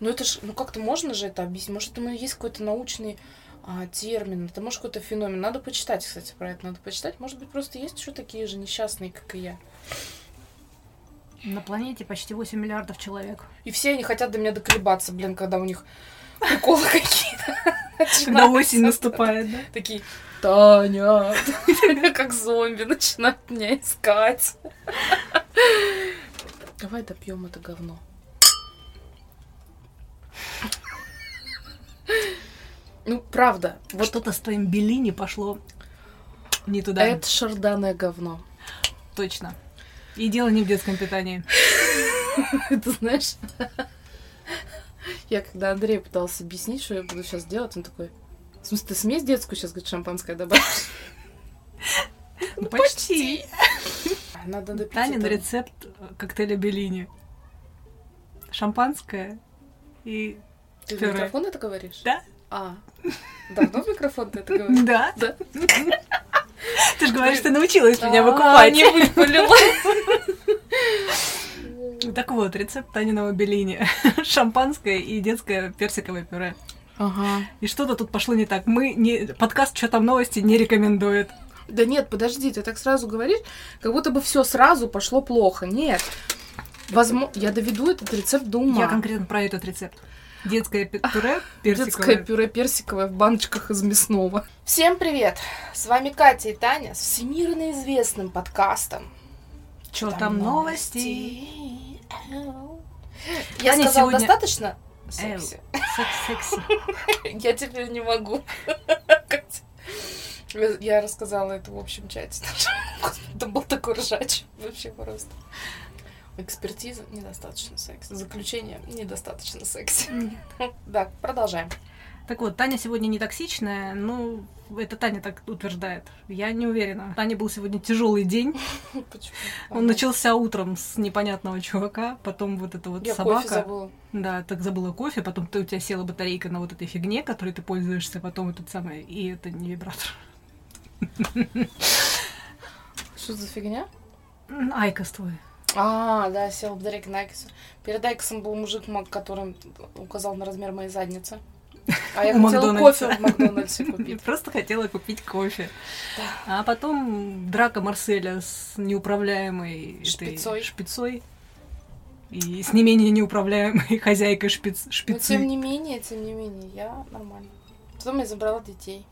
Ну это ж, ну как-то можно же это объяснить? Может, это есть какой-то научный а, термин, это может какой-то феномен. Надо почитать, кстати, про это надо почитать. Может быть, просто есть еще такие же несчастные, как и я. На планете почти 8 миллиардов человек. И все они хотят до меня доколебаться, блин, когда у них приколы какие-то. Когда осень наступает, да? Такие, Таня, как зомби начинают меня искать. Давай допьем это говно. Ну, правда. Вот что-то с твоим Беллини пошло не туда. Это шарданое говно. Точно. И дело не в детском питании. Ты знаешь, я когда Андрей пытался объяснить, что я буду сейчас делать, он такой, в смысле, ты смесь детскую сейчас, говорит, шампанское добавишь? Ну, почти. Надо допить Танин рецепт коктейля Беллини. Шампанское и Ты в микрофон это говоришь? Да? А, давно в микрофон ты это говоришь? Да. Да. Ты же говоришь, ты научилась меня А, выкупать. не выпалила. Так вот, рецепт Таниного Беллини. Шампанское и детское персиковое пюре. Ага. И что-то тут пошло не так. Мы не... Подкаст «Что там новости» не рекомендует. Да нет, подожди, ты так сразу говоришь, как будто бы все сразу пошло плохо. Нет. Возможно, я доведу этот рецепт до ума. Я конкретно про этот рецепт. Детское пюре Детское персиковое. пюре персиковое в баночках из мясного. Всем привет! С вами Катя и Таня с всемирно известным подкастом. Что там новости? Я Таня сказала сегодня- достаточно? Эу. Секси. Секс- Секси. Я теперь не могу. Я рассказала это в общем чате. Это был такой ржач. Вообще просто. Экспертиза недостаточно секси. Заключение недостаточно секси. Да, продолжаем. Так вот, Таня сегодня не токсичная, ну, это Таня так утверждает. Я не уверена. Таня был сегодня тяжелый день. Почему? Он начался утром с непонятного чувака, потом вот эта вот Я собака. кофе забыла. Да, так забыла кофе, потом ты, у тебя села батарейка на вот этой фигне, которой ты пользуешься, потом этот самый, и это не вибратор. Что за фигня? М, Айкос твой. А, да, сел батарейка на Айкосе. Перед Айкосом был мужик, который указал на размер моей задницы. А я хотела кофе в Макдональдсе купить. просто хотела купить кофе. А потом драка Марселя с неуправляемой Шпицой. шпицой. И с не менее неуправляемой хозяйкой шпиц, Но шпицы. тем не менее, тем не менее, я нормально. Потом я забрала детей.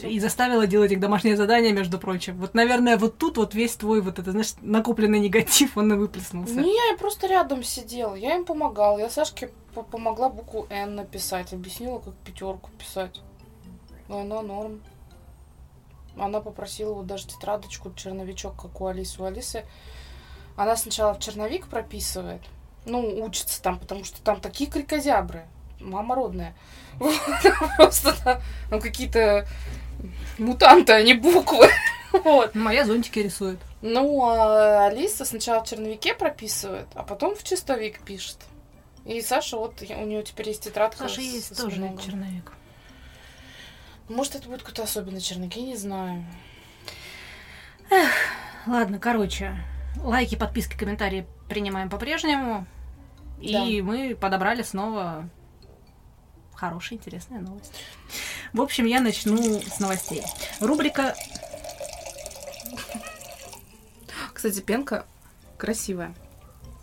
И заставила делать их домашнее задание, между прочим. Вот, наверное, вот тут вот весь твой вот это, знаешь, накопленный негатив, он и выплеснулся. Не, я просто рядом сидела, я им помогала. Я Сашке по- помогла букву Н написать, объяснила, как пятерку писать. Ну, она норм. Она попросила вот даже тетрадочку, черновичок, как у Алисы. У Алисы она сначала в черновик прописывает, ну, учится там, потому что там такие крикозябры. Мама родная. Вот, Просто там, какие-то мутанты, а не буквы. Вот. Моя зонтики рисует. Ну, а Алиса сначала в черновике прописывает, а потом в чистовик пишет. И Саша, вот у нее теперь есть тетрадка. Саша с- есть с тоже много. черновик. Может, это будет какой-то особенный черновик, я не знаю. Ладно, короче, лайки, подписки, комментарии принимаем по-прежнему. И мы подобрали снова хорошая, интересная новость. В общем, я начну с новостей. Рубрика Кстати, пенка красивая.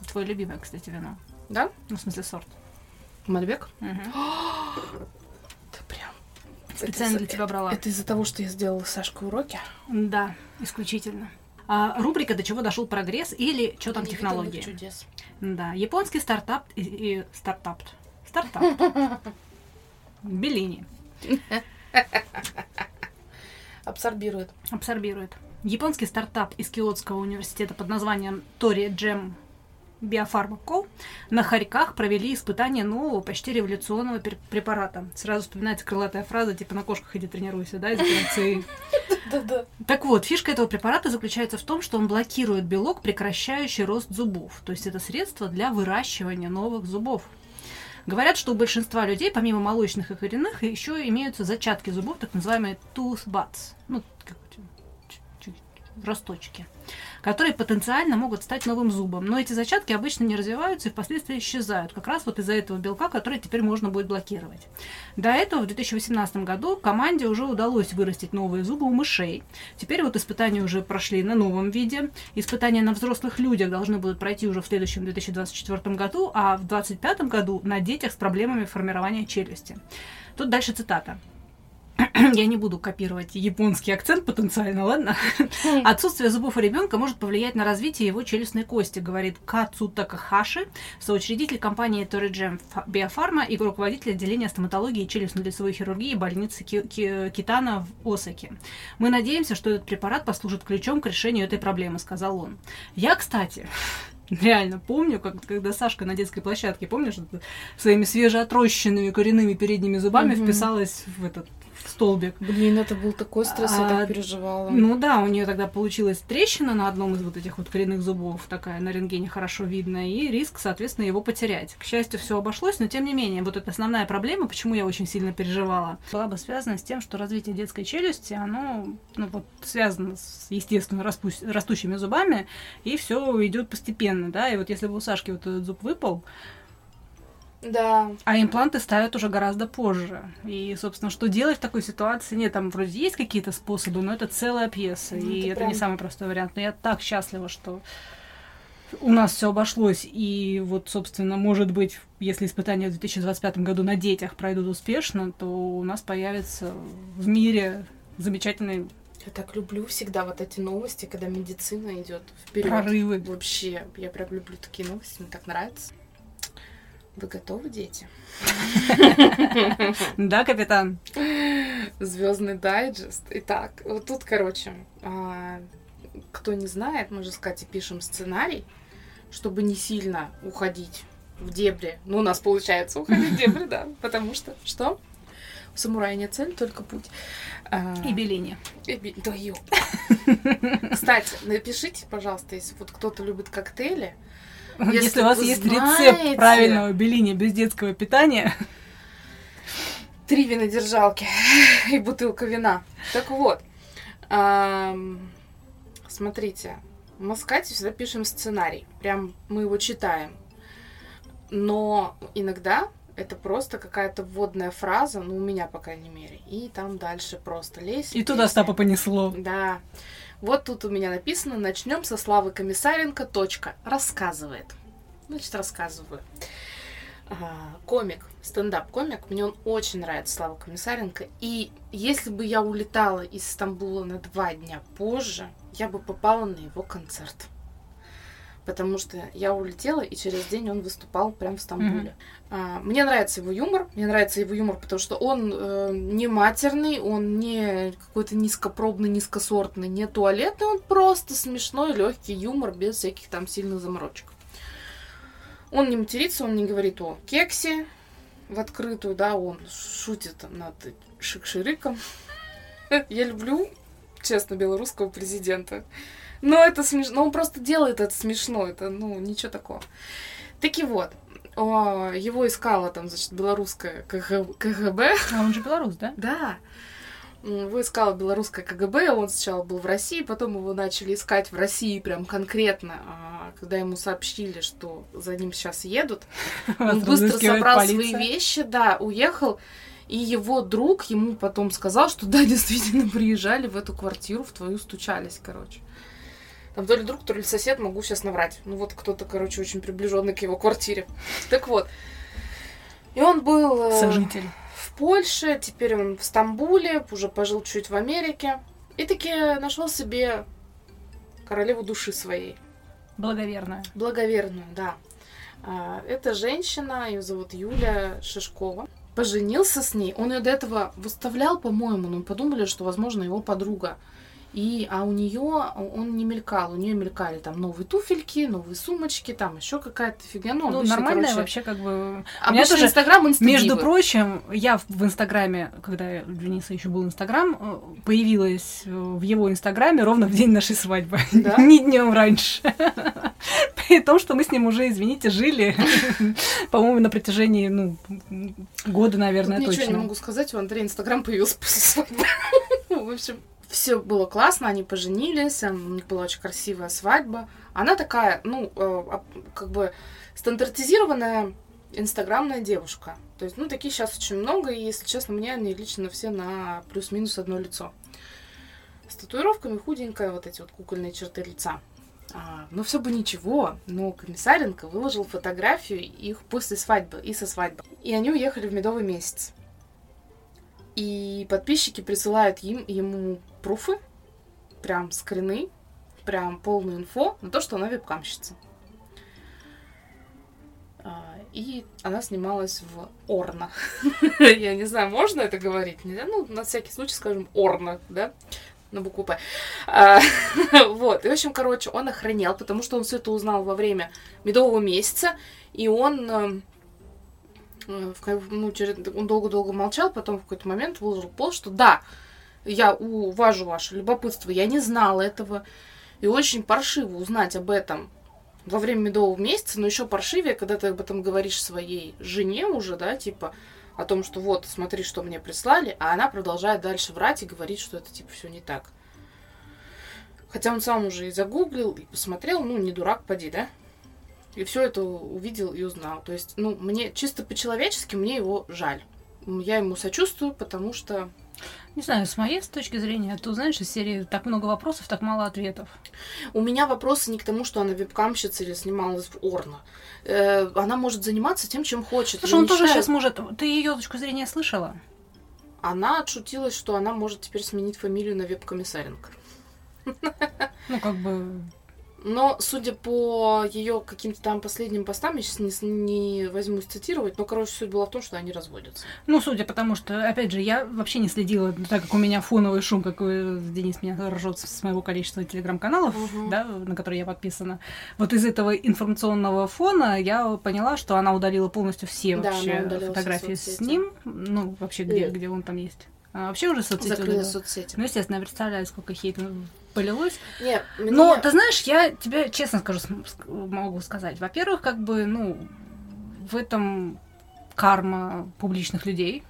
«Твое любимое, кстати, вино». Да? Ну, в смысле, сорт. Мальбек? Мгм. Ты прям... Специально Это для тебя брала. Это из-за того, что я сделала с Сашкой уроки? Да, исключительно. А, рубрика «До чего дошел прогресс» или «Что там технологии?» чудес. Да, японский стартап и, и- стартап. Стартап. Беллини Абсорбирует. абсорбирует. Японский стартап из Киотского университета под названием Тори Джем Биофарма на хорьках провели испытание нового, почти революционного препарата. Сразу вспоминается крылатая фраза, типа на кошках иди тренируйся, да, из операции. Так вот, фишка этого препарата заключается в том, что он блокирует белок, прекращающий рост зубов. То есть это средство для выращивания новых зубов. Говорят, что у большинства людей, помимо молочных и коренных, еще имеются зачатки зубов, так называемые tooth buds. Ну, как росточки. Которые потенциально могут стать новым зубом. Но эти зачатки обычно не развиваются и впоследствии исчезают, как раз вот из-за этого белка, который теперь можно будет блокировать. До этого в 2018 году команде уже удалось вырастить новые зубы у мышей. Теперь вот испытания уже прошли на новом виде. Испытания на взрослых людях должны будут пройти уже в следующем 2024 году, а в 2025 году на детях с проблемами формирования челюсти. Тут дальше цитата. Я не буду копировать японский акцент потенциально, ладно? Отсутствие зубов у ребенка может повлиять на развитие его челюстной кости, говорит Кацу Такахаши, соучредитель компании Ториджем Биофарма и руководитель отделения стоматологии и челюстно-лицевой хирургии больницы Ки- Ки- Китана в Осаке. Мы надеемся, что этот препарат послужит ключом к решению этой проблемы, сказал он. Я, кстати, Реально помню, как, когда Сашка на детской площадке, помнишь, своими свежеотрощенными коренными передними зубами Мгм. вписалась в этот столбик. Блин, это был такой стресс, я А, так переживала. Ну да, у нее тогда получилась трещина на одном из вот этих вот коренных зубов, такая на рентгене хорошо видно, и риск, соответственно, его потерять. К счастью, все обошлось, но тем не менее, вот эта основная проблема, почему я очень сильно переживала, была бы связана с тем, что развитие детской челюсти, оно ну, вот, связано с, естественно, распу- растущими зубами, и все идет постепенно, да, и вот если бы у Сашки вот этот зуб выпал, Да. а импланты ставят уже гораздо позже. И, собственно, что делать в такой ситуации? Нет, там вроде есть какие-то способы, но это целая пьеса. Ну, и это прям- не самый простой вариант. Но я так счастлива, что у нас все обошлось. И вот, собственно, может быть, если испытания в 2025 году на детях пройдут успешно, то у нас появится в мире замечательные Я так люблю всегда вот эти новости, когда медицина идет вперед. прорывы. Вообще, я прям люблю такие новости, мне так нравится. Вы готовы, дети? Да, капитан? Звездный дайджест. Итак, вот тут, короче, а, кто не знает, мы же Катей пишем сценарий, чтобы не сильно уходить в дебри. Ну, у нас получается уходить в дебри, да. Потому что что? У самурая нет цель, только путь. А, И Белине. и би- Да. Кстати, напишите, пожалуйста, если вот кто-то любит коктейли, Если, Если у вас есть знаете- рецепт правильного белини без детского питания, три винодержалки и бутылка вина. Так вот, смотрите, мы с Катей всегда пишем сценарий. Прям мы его читаем. Но иногда это просто какая-то вводная фраза, ну, у меня, по крайней мере. И там дальше просто лезь. и туда Стапа понесло. Да. Вот тут у меня написано, начнем со Славы Комиссаренко, точка, рассказывает. Значит, рассказываю. А, комик, стендап-комик, мне он очень нравится, Слава Комиссаренко. И если бы я улетала из Стамбула на два дня позже, я бы попала на его концерт. Потому что я улетела, и через день он выступал прямо в Стамбуле. А, мне нравится его юмор. Мне нравится его юмор, потому что он э, не матерный, он не какой-то низкопробный, низкосортный, не туалетный, он просто смешной, легкий юмор без всяких там сильных заморочек. Он не матерится, он не говорит о кексе в открытую, да, он шутит над шикшириком. Я люблю, честно, белорусского президента. Но это смешно. Он просто делает это смешно. Это, ну, ничего такого. Таки вот. О, Его искала там, значит, белорусская КГ КГБ. А он же белорус, да? Да. Его искала белорусская КГБ, он сначала был в России, потом его начали искать в России прям конкретно, а, когда ему сообщили, что за ним сейчас едут. Он быстро собрал полиция. свои вещи, да, уехал. И его друг ему потом сказал, что да, действительно приезжали в эту квартиру, в твою стучались, короче. Там то ли друг, то ли сосед, могу сейчас наврать. Ну вот кто-то, короче, очень приближенный к его квартире. Так вот. И он был э, Сожитель. в Польше, теперь он в Стамбуле, уже пожил чуть в Америке. И таки нашел себе королеву души своей. Благоверная. Благоверную, да. А, Это женщина, ее зовут Юля Шишкова. Поженился с ней. Он ее до этого выставлял, по-моему, но подумали, что, возможно, его подруга. И, а у нее он не мелькал. У нее мелькали там новые туфельки, новые сумочки, там еще какая-то фигня. Ну, Ну, обычно, нормальная короче, вообще как бы... У меня тоже, Инстаграм Между прочим, я в- Инстаграме, когда у Дениса еще был Инстаграм, э, появилась э, в его Инстаграме ровно в день нашей свадьбы. Да? Не днем раньше. При том, что мы с ним уже, извините, жили, по-моему, на протяжении, ну, года, Тут наверное, ничего не точно. могу сказать, у Андрея Инстаграм появился после свадьбы. В общем, все было классно, они поженились, у них была очень красивая свадьба. Она такая, ну, э, как бы стандартизированная инстаграмная девушка. То есть, ну, такие сейчас очень много, и, если честно, мне они лично все на плюс-минус одно лицо. С татуировками худенькая, вот эти вот кукольные черты лица. А, ну, все бы ничего, но Комиссаренко выложил фотографию их после свадьбы и со свадьбы. И они уехали в медовый месяц. И подписчики присылают им, ему пруфы, прям скрины, прям полную инфо на то, что она вебкамщица. А, и она снималась в Орна. Я не знаю, можно это говорить? Нельзя? Ну, на всякий случай скажем Орна, да? На букву П. А, вот. И, в общем, короче, он охранел, потому что он все это узнал во время медового месяца, и он эм, э, ну, через, он долго-долго молчал, потом в какой-то момент выложил пост, что да, я уважу ваше любопытство, я не знала этого, и очень паршиво узнать об этом во время медового месяца, но еще паршивее, когда ты об этом говоришь своей жене уже, да, типа, о том, что вот, смотри, что мне прислали, а она продолжает дальше врать и говорить, что это, типа, все не так. Хотя он сам уже и загуглил, и посмотрел, ну, не дурак, поди, да? И все это увидел и узнал. То есть, ну, мне чисто по-человечески, мне его жаль. Я ему сочувствую, потому что не знаю, с моей точки зрения, ты знаешь, из серии так много вопросов, так мало ответов. У меня вопросы не к тому, что она вебкамщица или снималась в Орно. Э, она может заниматься тем, чем хочет. Слушай, он тоже сейчас может... Ты ее точку зрения слышала? Она отшутилась, что она может теперь сменить фамилию на веб-комиссаренко. Ну, как бы но, судя по ее каким-то там последним постам, я сейчас не, не возьму цитировать, но, короче, суть была в том, что они разводятся. Ну, судя потому что, опять же, я вообще не следила, так как у меня фоновый шум, как Денис меня ржет с моего количества телеграм-каналов, угу. да, на которые я подписана. Вот из этого информационного фона я поняла, что она удалила полностью все да, вообще фотографии с ним. Ну, вообще, где, где он там есть. А вообще уже соцсети Закрыла соцсети. Ну, естественно, я представляю, сколько хейта полилось. Нет, мне... Но, ты знаешь, я тебе честно скажу, могу сказать. Во-первых, как бы, ну, в этом карма публичных людей.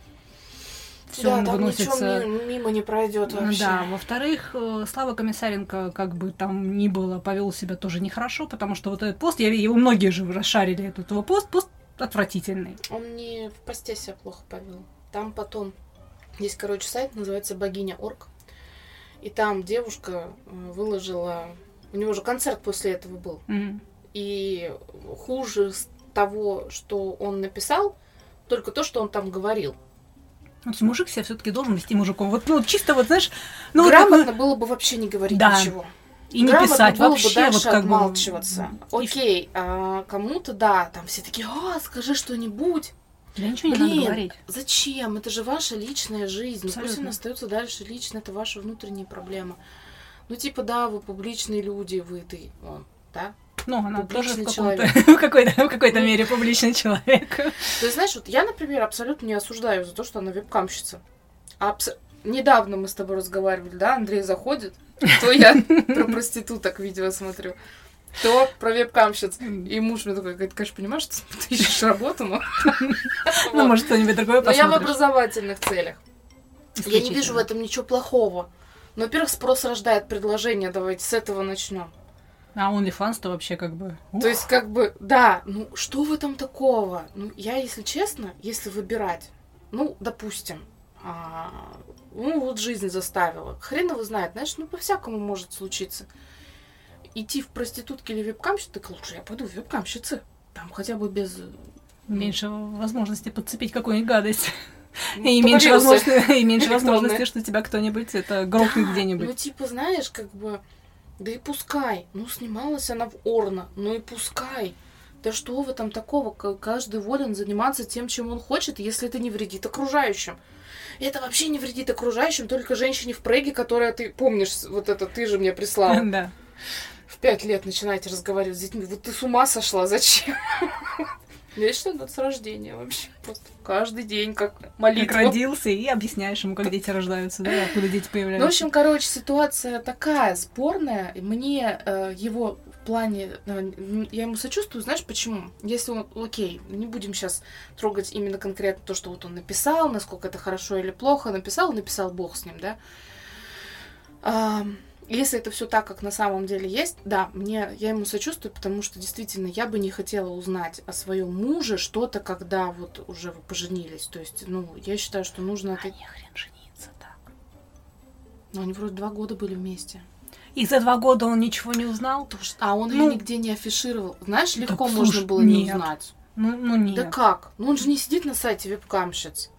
Все да, там выносится... ничего мимо не пройдет вообще. Да, во-вторых, э, Слава Комиссаренко, как бы там ни было, повел себя тоже нехорошо, потому что вот этот пост, я, его многие же расшарили, этот его пост, пост отвратительный. Он не в посте себя плохо повел. Там потом есть, короче, сайт, называется богиня Орг. И там девушка э, выложила... У него же концерт после этого был. Mm-hmm. И хуже того, что он написал, только то, что он там говорил. Ну, мужик себя все-таки должен вести мужиком. Вот, ну, чисто вот, знаешь... Ну, Грамотно вот, было бы вообще не говорить да. ничего. И не писать было вообще, бы дальше вот как отмалчиваться. Бы... Окей, а кому-то, да, там все такие, а, скажи что-нибудь. Да ничего не Блин, надо говорить. Зачем? Это же ваша личная жизнь. Абсолютно. Пусть она остается дальше лично, это ваша внутренняя проблема. Ну, типа, да, вы публичные люди, вы, ты, он, да? Ну, она публичный тоже в, человек. в какой-то, в какой-то мере публичный человек. То есть, знаешь, вот я, например, абсолютно не осуждаю за то, что она вебкамщица. Абс... Недавно мы с тобой разговаривали, да, Андрей заходит, то я про проституток видео смотрю то про веб-камщиц. И муж мне такой говорит, конечно, понимаешь, что ты ищешь работу, но... Ну, может, что-нибудь другое Но я в образовательных целях. Я не вижу в этом ничего плохого. Но, во-первых, спрос рождает предложение, давайте с этого начнем. А OnlyFans-то вообще как бы... То есть, как бы, да, ну, что в этом такого? Ну, я, если честно, если выбирать, ну, допустим, а, ну, вот жизнь заставила. Хрен его знает, знаешь, ну, по-всякому может случиться идти в проститутки или вебкамщицы, так лучше я пойду в вебкамщицы. Там хотя бы без... Э, меньше возможности подцепить какую-нибудь гадость. И меньше, возможности, и меньше возможности, что тебя кто-нибудь это грохнет да, где-нибудь. Ну, типа, знаешь, как бы, да и пускай. Ну, снималась она в Орно, ну и пускай. Да что в этом такого? Каждый волен заниматься тем, чем он хочет, если это не вредит окружающим. Это вообще не вредит окружающим, только женщине в преге, которая ты помнишь, вот это ты же мне прислала. Да пять лет начинаете разговаривать с детьми. Вот ты с ума сошла, зачем? Вечно идут с рождения вообще. Просто каждый день, как молитва. Как родился, и объясняешь ему, как дети рождаются, да, откуда дети появляются. Ну, в общем, короче, ситуация такая спорная. Мне э, его в плане... Э, я ему сочувствую, знаешь почему? Если он... Окей, не будем сейчас трогать именно конкретно то, что вот он написал, насколько это хорошо или плохо. Написал, написал Бог с ним, да? А, если это все так, как на самом деле есть, да, мне я ему сочувствую, потому что действительно я бы не хотела узнать о своем муже что-то, когда вот уже вы поженились. То есть, ну, я считаю, что нужно А это. не хрен жениться так. Ну, они вроде два года были вместе. И за два года он ничего не узнал? Потому что- А он Ну, ее нигде не афишировал. Знаешь, так легко слушай, можно было не нет. узнать. Ну, ну нет. Да как? Ну он же не сидит на сайте вебкамщиц.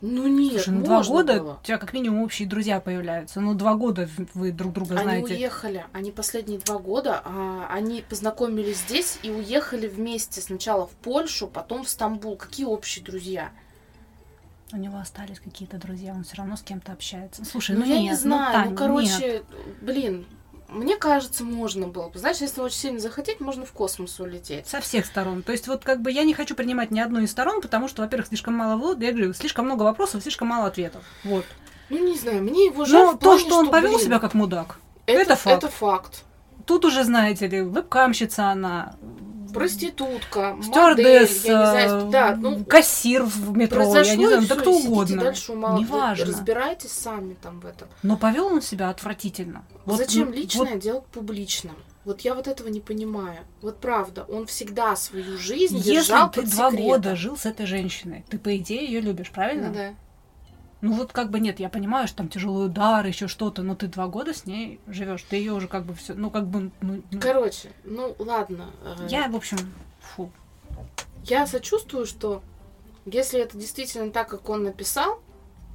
Ну нет, Слушай, ну два года было. у тебя как минимум общие друзья появляются. Ну два года вы друг друга Они знаете. уехали, они последние два года, а, они познакомились здесь и уехали вместе сначала в Польшу, потом в Стамбул. Какие общие друзья? У него остались какие-то друзья, он все равно с кем-то общается. Слушай, Ну, ну, я нет, не знаю, Тань, ну короче, нет. блин, мне кажется, можно было бы. Знаешь, если очень сильно захотеть, можно в космос улететь. Со всех сторон. То есть вот как бы я не хочу принимать ни одну из сторон, потому что, во-первых, слишком мало влада, я говорю, слишком много вопросов, слишком мало ответов. Вот. Ну не знаю, мне его жаль. Но в то, что он повел блин, себя как мудак, это, это факт. Это факт. тут уже, знаете ли, вебкамщица она, Проститутка, модель, стюардесса, я не знаю, да, ну, кассир в метро, я не знаю, да кто угодно. дальше умал- Неважно. Разбирайтесь сами там в этом. Но повел он себя отвратительно. Вот, Зачем ну, личное вот делать публичным? Вот я вот этого не понимаю. Вот правда, он всегда свою жизнь если держал ты под два секретом. года жил с этой женщиной, ты, по идее, ее любишь, правильно? Да. Ну вот как бы нет, я понимаю, что там тяжелый удар, еще что-то, но ты два года с ней живешь, ты ее уже как бы все, ну как бы, ну, ну, Короче, ну ладно. э, я в общем, фу. Я сочувствую, что если это действительно так, как он написал,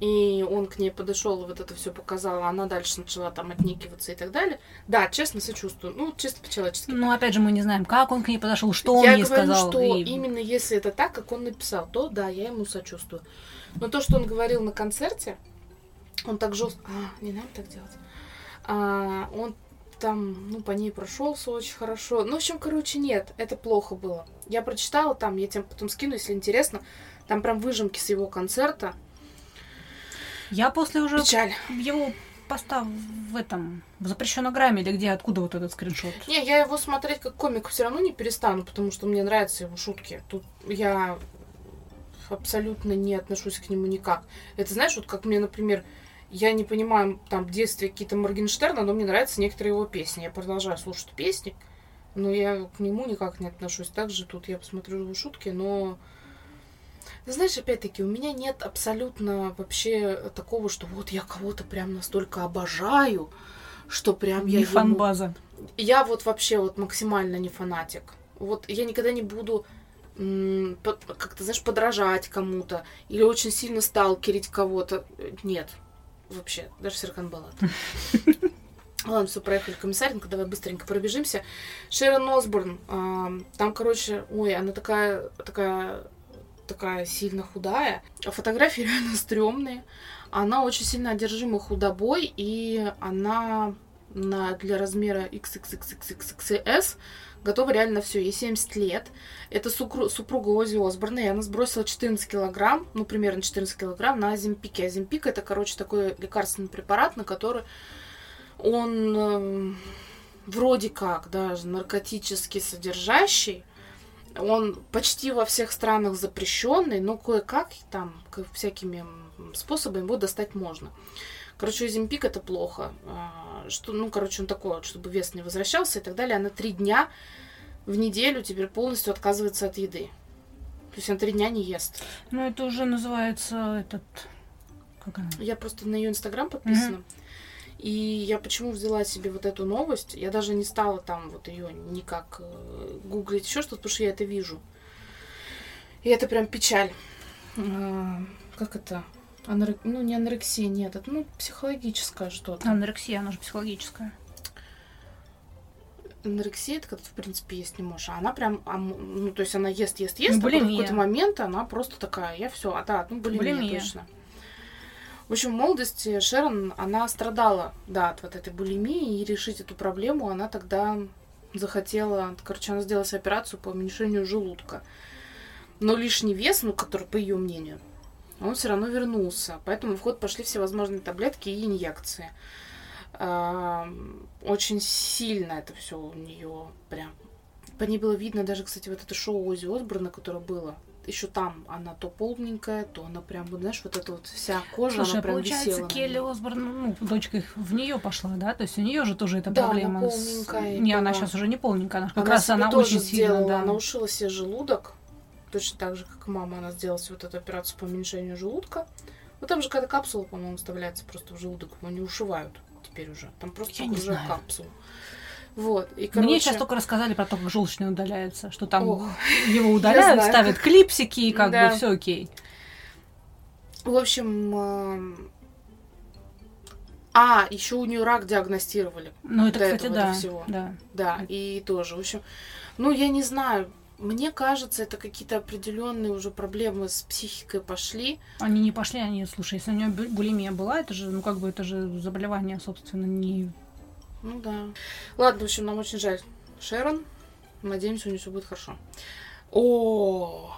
и он к ней подошел вот это все показал, а она дальше начала там отнекиваться и так далее. Да, честно сочувствую. Ну, чисто по-человечески. Ну опять же мы не знаем, как он к ней подошел, что он я ей говорю, сказал. что и- именно если это так, как он написал, то да, я ему сочувствую. Но то, что он говорил на концерте, он так жестко... А, не надо так делать. А, он там, ну, по ней прошелся очень хорошо. Ну, в общем, короче, нет, это плохо было. Я прочитала там, я тебе потом скину, если интересно. Там прям выжимки с его концерта. Я после уже Печаль. его поста в этом, в запрещенограмме или где, откуда вот этот скриншот? Не, я его смотреть как комик все равно не перестану, потому что мне нравятся его шутки. Тут я абсолютно не отношусь к нему никак. Это знаешь, вот как мне, например, я не понимаю там в детстве какие-то Моргенштерна, но мне нравятся некоторые его песни. Я продолжаю слушать песни, но я к нему никак не отношусь. Также тут я посмотрю его шутки, но... Ты знаешь, опять-таки, у меня нет абсолютно вообще такого, что вот я кого-то прям настолько обожаю, что прям я Не ему- фанбаза. я вот вообще вот максимально не фанатик. Вот я никогда не буду как-то, знаешь, подражать кому-то или очень сильно сталкерить кого-то. Нет. Вообще, даже Серкан Болат. Ладно, все, проехали комиссаринг, давай быстренько пробежимся. Шерон Осборн, ам, там, короче, ой, она такая, такая, такая сильно худая. А фотографии реально стрёмные. Она очень сильно одержима худобой, и она на, для размера XXXXXS готова реально все. Ей 70 лет. Это сукру- супруга Оззи Осборна, и она сбросила 14 килограмм, ну, примерно 14 килограмм на Оземпике. Оземпик это, короче, такой лекарственный препарат, на который он эм, вроде как даже наркотически содержащий. Он почти во всех странах запрещенный, но кое-как там всякими способами его достать можно. Короче, Озимпик это плохо. А, Что, ну, короче, он такой, вот, чтобы вес не возвращался и так далее. Она три дня в неделю теперь полностью отказывается от еды. То есть она три дня не ест. Ну это уже называется этот... Как она? Я просто на ее инстаграм подписана. И я почему взяла себе вот эту новость? Я даже не стала там вот ее никак э, гуглить, еще что-то, потому что я это вижу. И это прям печаль. А, как это? Анорек- Ну, не анорексия, нет, это ну, психологическое что-то. Анорексия, она же психологическая. Анорексия, это когда ты, в принципе, есть не можешь. А она прям, ам- ну, то есть она ест, ест, ест, а потом в какой-то момент она просто такая, я все, а да, ну, булимия, Булимия. точно. Общем, в молодости Шерон, она страдала, да, от вот этой булимии, и решить эту проблему она тогда захотела, короче, она сделала операцию по уменьшению желудка. Но лишний вес, ну, который, по ее мнению, он все равно вернулся. Поэтому в ход пошли всевозможные таблетки и инъекции. А, Очень сильно это все у нее прям. По ней было видно даже, кстати, вот это шоу Ози Осборна, которое было еще там она то полненькая, то она прям, вот, знаешь, вот эта вот вся кожа, Слушай, она а прям получается, висела. Келли. Осборн, ну, дочка их в нее пошла, да? То есть у нее же тоже эта Да, она проблема. с- полненькая Не, она была. сейчас уже не полненькая, она ж как Она раз она очень сильно, сделала, да. она ушила себе желудок, точно так же, как мама, она сделала себе вот эту операцию по уменьшению желудка. Ну там же какая-то капсула, по-моему, вставляется просто в желудок, его не ушивают теперь уже. Там просто Я не уже знаю. капсулу. Вот, и Мне короче, сейчас только рассказали про то, как желчный удаляется, что там Ох, его удаляют, ставят клипсики, и как Да. бы все окей. в общем, эм, а, еще у нее рак диагностировали. Ну, это, До кстати, этого да. всего. да. Да, и тоже, в общем, ну, я не знаю, мне кажется, это какие-то определенные уже проблемы с психикой пошли. Они не пошли, они, слушай, если у нее бу- булимия была, это же, ну, как бы, это же заболевание, собственно, не... Ну да. Ладно, в общем, нам очень жаль. Шерон, надеемся, у нее все будет хорошо. О,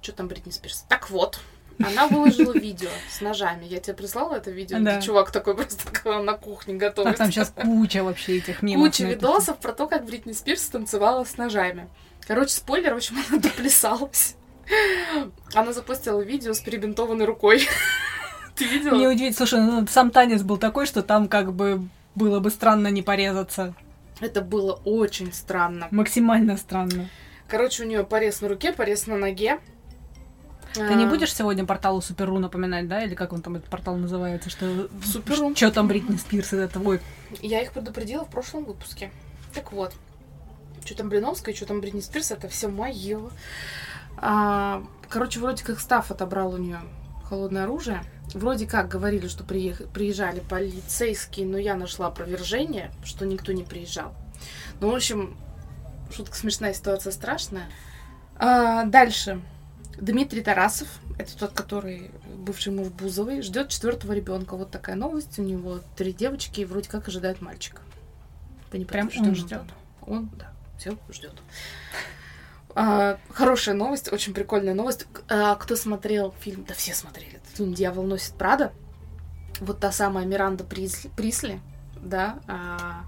что там Бритни Спирс? Так вот, она выложила видео с ножами. Я тебе прислала это видео, Да. где чувак такой просто на кухне готовит. Так там сейчас куча вообще этих мемов. Куча видосов про то, как Бритни Спирс танцевала с ножами. Короче, спойлер, в общем, она доплясалась. Она запустила видео с перебинтованной рукой. Ты видела? Мне удивительно, слушай, ну, сам танец был такой, что там как бы было бы странно не порезаться. Это было очень странно. Максимально странно. Короче, у нее порез на руке, порез на ноге. Ты не А, будешь сегодня порталу Супер.ру напоминать, да? Или как он там, этот портал называется? Что Супер.ру. Что там Бритни Спирс, это твой? Я их предупредила в прошлом выпуске. Так вот. Что там Блиновская, что там Бритни Спирс, это все мое. короче, вроде как Став отобрал у нее холодное оружие. Вроде как говорили, что приезжали полицейские, но я нашла опровержение, что никто не приезжал. Ну, в общем, шутка смешная, ситуация страшная. А, дальше. Дмитрий Тарасов, это тот, который бывший муж Бузовой, ждет четвертого ребенка. Вот такая новость. У него три девочки и вроде как ожидает мальчика. По Прям неподтвержденным он ждет. Он, да, все ждет. А, хорошая новость, очень прикольная новость. А, кто смотрел фильм? Да все смотрели. Фильм «Дьявол носит Прада». Вот та самая Миранда Присли, Присли да, а,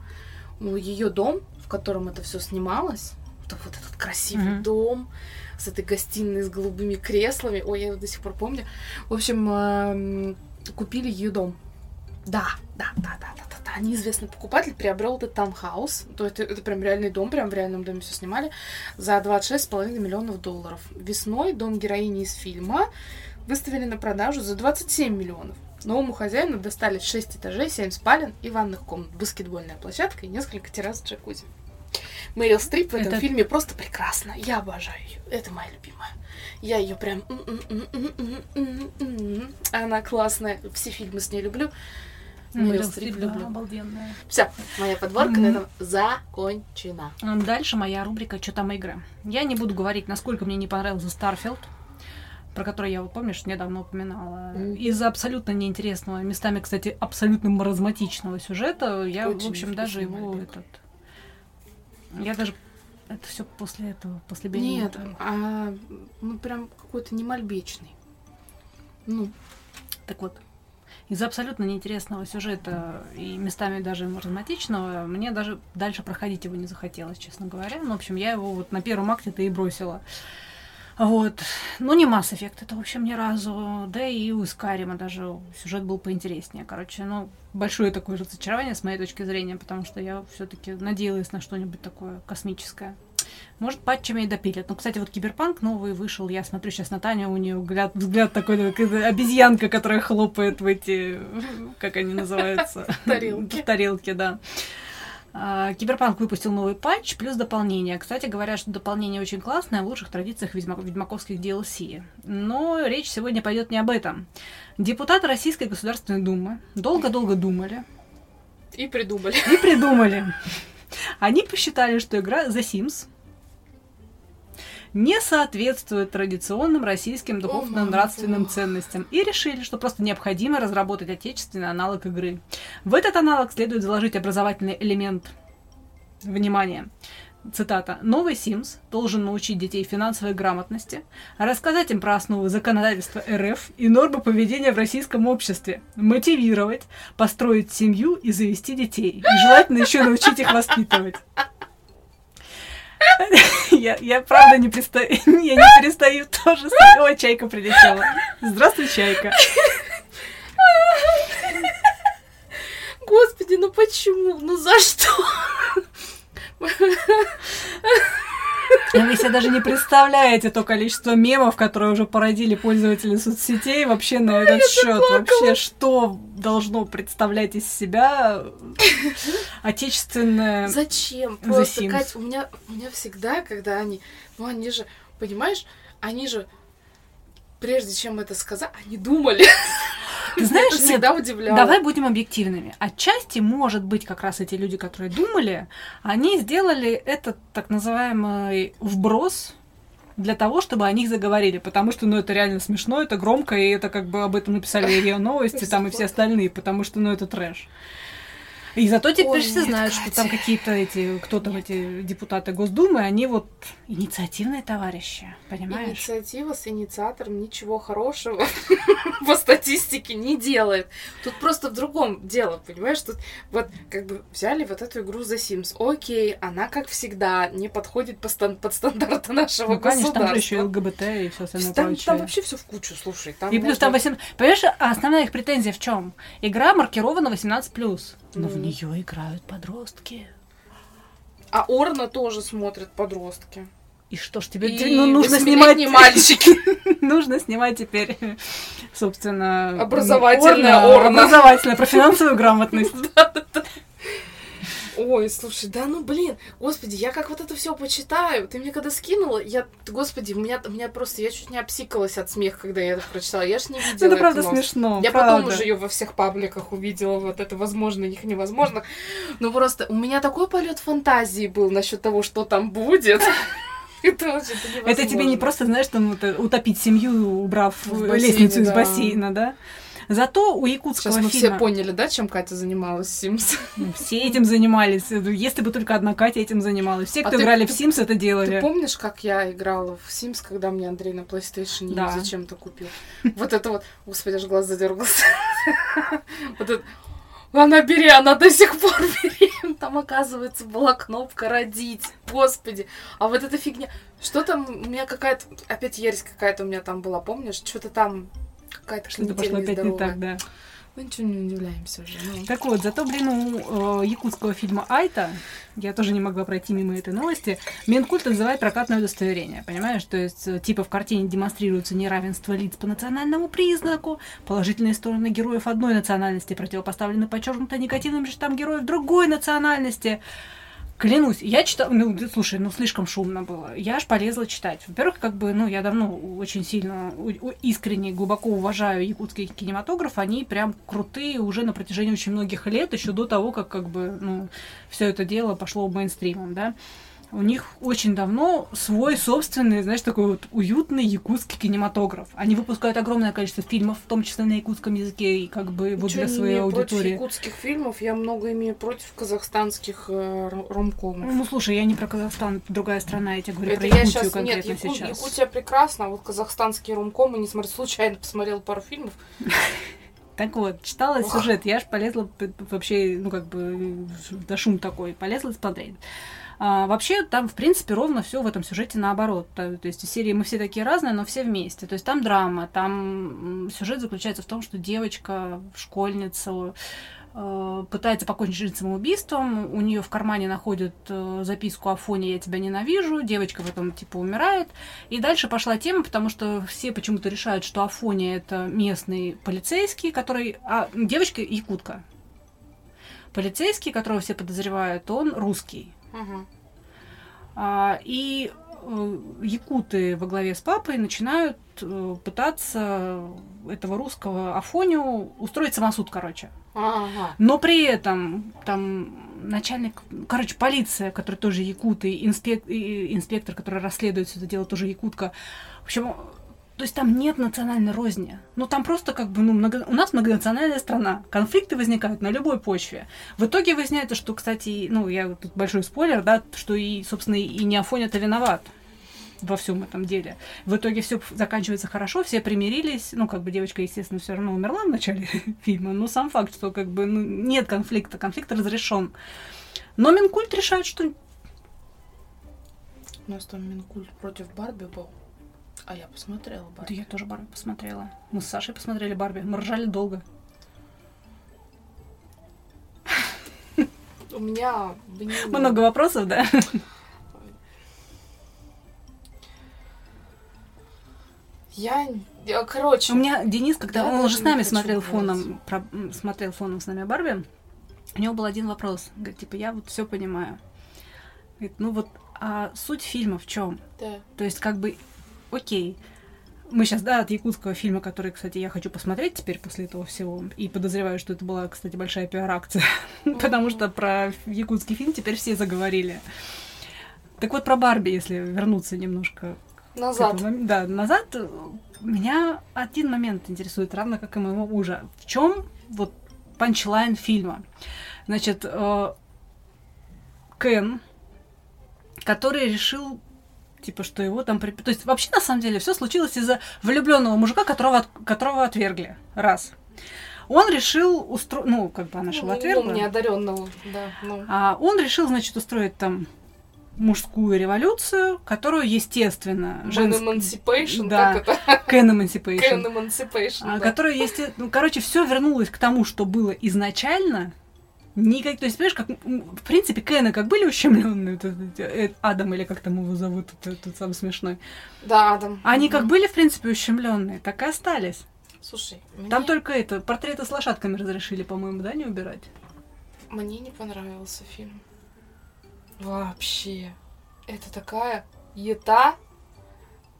ее дом, в котором это все снималось, вот, вот этот красивый Мгм. дом с этой гостиной с голубыми креслами, ой, я его до сих пор помню. В общем, эм, купили ее дом. Да, да, да, да, да, да, да. Неизвестный покупатель приобрел этот таунхаус. То это, это прям реальный дом, прям в реальном доме все снимали. За 26,5 миллионов долларов. Весной дом героини из фильма выставили на продажу за 27 миллионов. Новому хозяину достались 6 этажей, 7 спален и ванных комнат, баскетбольная площадка и несколько террас с джакузи. Мэрил Стрип в этом Это- фильме просто прекрасна. Я обожаю ее. Это моя любимая. Я ее прям... Она классная. Все фильмы с ней люблю. Мерил Стрип Стрип, да, люблю. обалденная. Все, моя подборка на этом закончена. Дальше моя рубрика «Что там игры?». Я не буду говорить, насколько мне не понравился Starfield, про который я, вот помнишь, недавно упоминала. Из-за абсолютно неинтересного, местами, кстати, абсолютно маразматичного сюжета, я, Очень в общем, даже его Мальбек. этот... Я даже... Это все после этого, после Нет, беременности. а, ну прям какой-то не мальбечный. Ну, Так вот, из-за абсолютно неинтересного сюжета и местами даже маразматичного, мне даже дальше проходить его не захотелось, честно говоря. Ну, в общем, я его вот на первом акте-то и бросила. Вот. Ну, не Mass Effect это, в общем, ни разу. Да и у Скарима даже сюжет был поинтереснее. Короче, ну, большое такое разочарование с моей точки зрения, потому что я все таки надеялась на что-нибудь такое космическое. Может, патчами и допилят. Ну, кстати, вот Киберпанк новый вышел. Я смотрю сейчас на Таню, у нее взгляд, взгляд такой, как обезьянка, которая хлопает в эти, как они называются? Тарелки. В тарелки, да. А, Киберпанк выпустил новый патч плюс дополнение. Кстати, говорят, что дополнение очень классное в лучших традициях ведьма- ведьмаковских DLC. Но речь сегодня пойдет не об этом. Депутаты Российской Государственной Думы долго-долго думали и придумали. и придумали. Они посчитали, что игра The Sims не соответствует традиционным российским духовно-нравственным ценностям и решили, что просто необходимо разработать отечественный аналог игры. В этот аналог следует заложить образовательный элемент. Внимание! Цитата. «Новый Sims должен научить детей финансовой грамотности, рассказать им про основы законодательства РФ и нормы поведения в российском обществе, мотивировать, построить семью и завести детей. И желательно еще научить их воспитывать. Я, я правда не перестаю, я не перестаю тоже... Ой, чайка прилетела. Здравствуй, чайка. Господи, ну почему? Ну за что? Вы себе даже не представляете то количество мемов, которые уже породили пользователи соцсетей вообще на этот счет. Вообще, что должно представлять из себя отечественное... Зачем? Просто. Кать, у меня, у меня всегда, когда они... Ну, они же, понимаешь, они же, прежде чем это сказать, они думали. Ты знаешь, это нет, всегда удивляло. Давай будем объективными. Отчасти, может быть, как раз эти люди, которые думали, они сделали этот так называемый вброс для того, чтобы о них заговорили, потому что, ну, это реально смешно, это громко, и это как бы об этом написали РИА Новости, там и все остальные, потому что, ну, это трэш. И зато теперь Ой, все нет, знают, что там какие-то эти, кто там эти депутаты Госдумы, они вот инициативные товарищи, понимаешь? Инициатива с инициатором ничего хорошего по статистике не делает. Тут просто в другом дело, понимаешь? Тут вот как бы взяли вот эту игру The Sims. Окей, она, как всегда, не подходит по стан- под стандарты нашего Ну, конечно, там же еще государства. ЛГБТ и все остальное Там, прочее. там вообще все в кучу, слушай. Там И плюс можно- там 18... Понимаешь, а основная их претензия в чем? Игра маркирована 18+. Но в Ну. Нее играют подростки. А Орна тоже смотрят подростки. И что ж тебе И ну, нужно снимать... мальчики. нужно снимать теперь, собственно... Образовательная Орна, Орна. Образовательная, про финансовую грамотность. Ой, слушай, да ну блин, господи, я как вот это все почитаю. Ты мне когда скинула, я, господи, у меня, у меня просто, я чуть не обсикалась от смеха, когда я это прочитала. Я ж не видела. Это правда эту новость. смешно, Я потом правда. уже ее во всех пабликах увидела, вот это возможно, их невозможно. Ну просто у меня такой полет фантазии был насчет того, что там будет. Это вообще Это тебе не просто, знаешь, там это, утопить семью, убрав э, бассейне, лестницу из бассейна, да? Зато у якутского Сейчас мы все фильма... поняли, да, чем Катя занималась Sims? Ну, Все этим занимались. Если бы только одна Катя этим занималась. Все, А кто ты- играли в ты- Sims, это Ты делали. помнишь, как я играла в Sims, когда мне Андрей на PlayStation Да. зачем-то купил? Вот это вот, господи, аж глаз задергался. Вот это. Она бери, она до сих пор бери. Там, оказывается, была кнопка родить. Господи. А вот эта фигня. Что там? У меня какая-то. Опять ересь какая-то у меня там была, помнишь? Что-то там. Какая-то Что-то пошло опять не так, да. Мы ничего не удивляемся уже. ну. Так вот, зато, блин, у э, якутского фильма «Айта», я тоже не могла пройти мимо этой новости, Минкульт называет прокатное удостоверение, понимаешь? То есть, э, типа в картине демонстрируется неравенство лиц по национальному признаку, положительные стороны героев одной национальности противопоставлены подчеркнуто негативным штам героев другой национальности. Клянусь, я читала, ну, слушай, ну, слишком шумно было. Я аж полезла читать. Во-первых, как бы, ну, я давно очень сильно, искренне, глубоко уважаю якутский кинематограф. Они прям крутые уже на протяжении очень многих лет, еще до того, как, как бы, ну, все это дело пошло мейнстримом, да. У них очень давно свой собственный, знаешь, такой вот уютный якутский кинематограф. Они выпускают огромное количество фильмов, в том числе на якутском языке, и как бы вот Ничего для не своей имею против аудитории. якутских фильмов, я много имею против казахстанских э, ром- ромкомов. Ну, слушай, я не про Казахстан, другая страна, я тебе говорю Это про Якутию сейчас, нет, конкретно Яку- сейчас. Якутия прекрасна, а вот казахстанские ромкомы, не смотрю, случайно посмотрела пару фильмов. Так вот, читала сюжет, я аж полезла вообще, ну, как бы, да шум такой, полезла смотреть. А, вообще, там, в принципе, ровно все в этом сюжете наоборот. То, то есть, серии мы все такие разные, но все вместе. То есть, там драма, там сюжет заключается в том, что девочка, школьница, э, пытается покончить жизнь самоубийством, у нее в кармане находят э, записку о фоне «Я тебя ненавижу», девочка потом, типа, умирает. И дальше пошла тема, потому что все почему-то решают, что Афоня это местный полицейский, который... А девочка якутка. Полицейский, которого все подозревают, он русский. А, и э, якуты во главе с папой начинают э, пытаться этого русского Афоню устроить самосуд, короче. Ага. Но при этом там начальник, короче, полиция, который тоже якут, и, инспек- и инспектор, который расследует все это дело, тоже якутка. В общем, то есть там нет национальной розни. Ну там просто как бы, ну, много- у нас многонациональная страна. Конфликты возникают на любой почве. В итоге выясняется, что, кстати, ну, я тут большой спойлер, да, что и, собственно, и не Афоня-то виноват во всем этом деле. В итоге все заканчивается хорошо, все примирились. Ну, как бы девочка, естественно, все равно умерла в начале фильма, но сам факт, что как бы ну, нет конфликта, конфликт разрешен. Но Минкульт решает, что У нас там Минкульт против Барби был. А я посмотрела Да Барби. я тоже Барби посмотрела. Мы с Сашей посмотрели Барби. Мы ржали долго. У меня Много вопросов, да? Я, короче, У меня Денис, когда он уже с нами смотрел фоном, про- смотрел фоном с нами Барби, у него был один вопрос. Говорит, типа, я вот все понимаю. Говорит, ну вот, а суть фильма в чем? да. То есть, как бы, окей, мы сейчас, да, от якутского фильма, который, кстати, я хочу посмотреть теперь после этого всего. И подозреваю, что это была, кстати, большая пиар-акция. Потому что про якутский фильм теперь все заговорили. Так вот, про Барби, если вернуться немножко Назад. этому Да, назад меня один момент интересует, равно как и моего мужа. В чем вот панчлайн фильма? Значит, э, Кен, который решил типа, что его там... при- То есть, вообще, на самом деле, все случилось из-за влюбленного мужика, которого, от- которого отвергли. Раз. Он решил устроить... Ну, как бы она же его отвергла. неодаренного, да. Ну. А он решил, значит, устроить там мужскую революцию, которую, естественно, женск... Emancipation, Да. как это? Кен Emancipation. Can Emancipation, А, да. которая есть, ну, короче, все вернулось к тому, что было изначально. Никак, то есть, понимаешь, как, в принципе, Кены как были ущемленные, этот, э, Адам или как там его зовут, этот, этот самый смешной. Да, Адам. Они как Мгм. были, в принципе, ущемленные, так и остались. Слушай, Там мне- только это, портреты с лошадками разрешили, по-моему, да, не убирать? Мне не понравился фильм. Вообще. Это такая ета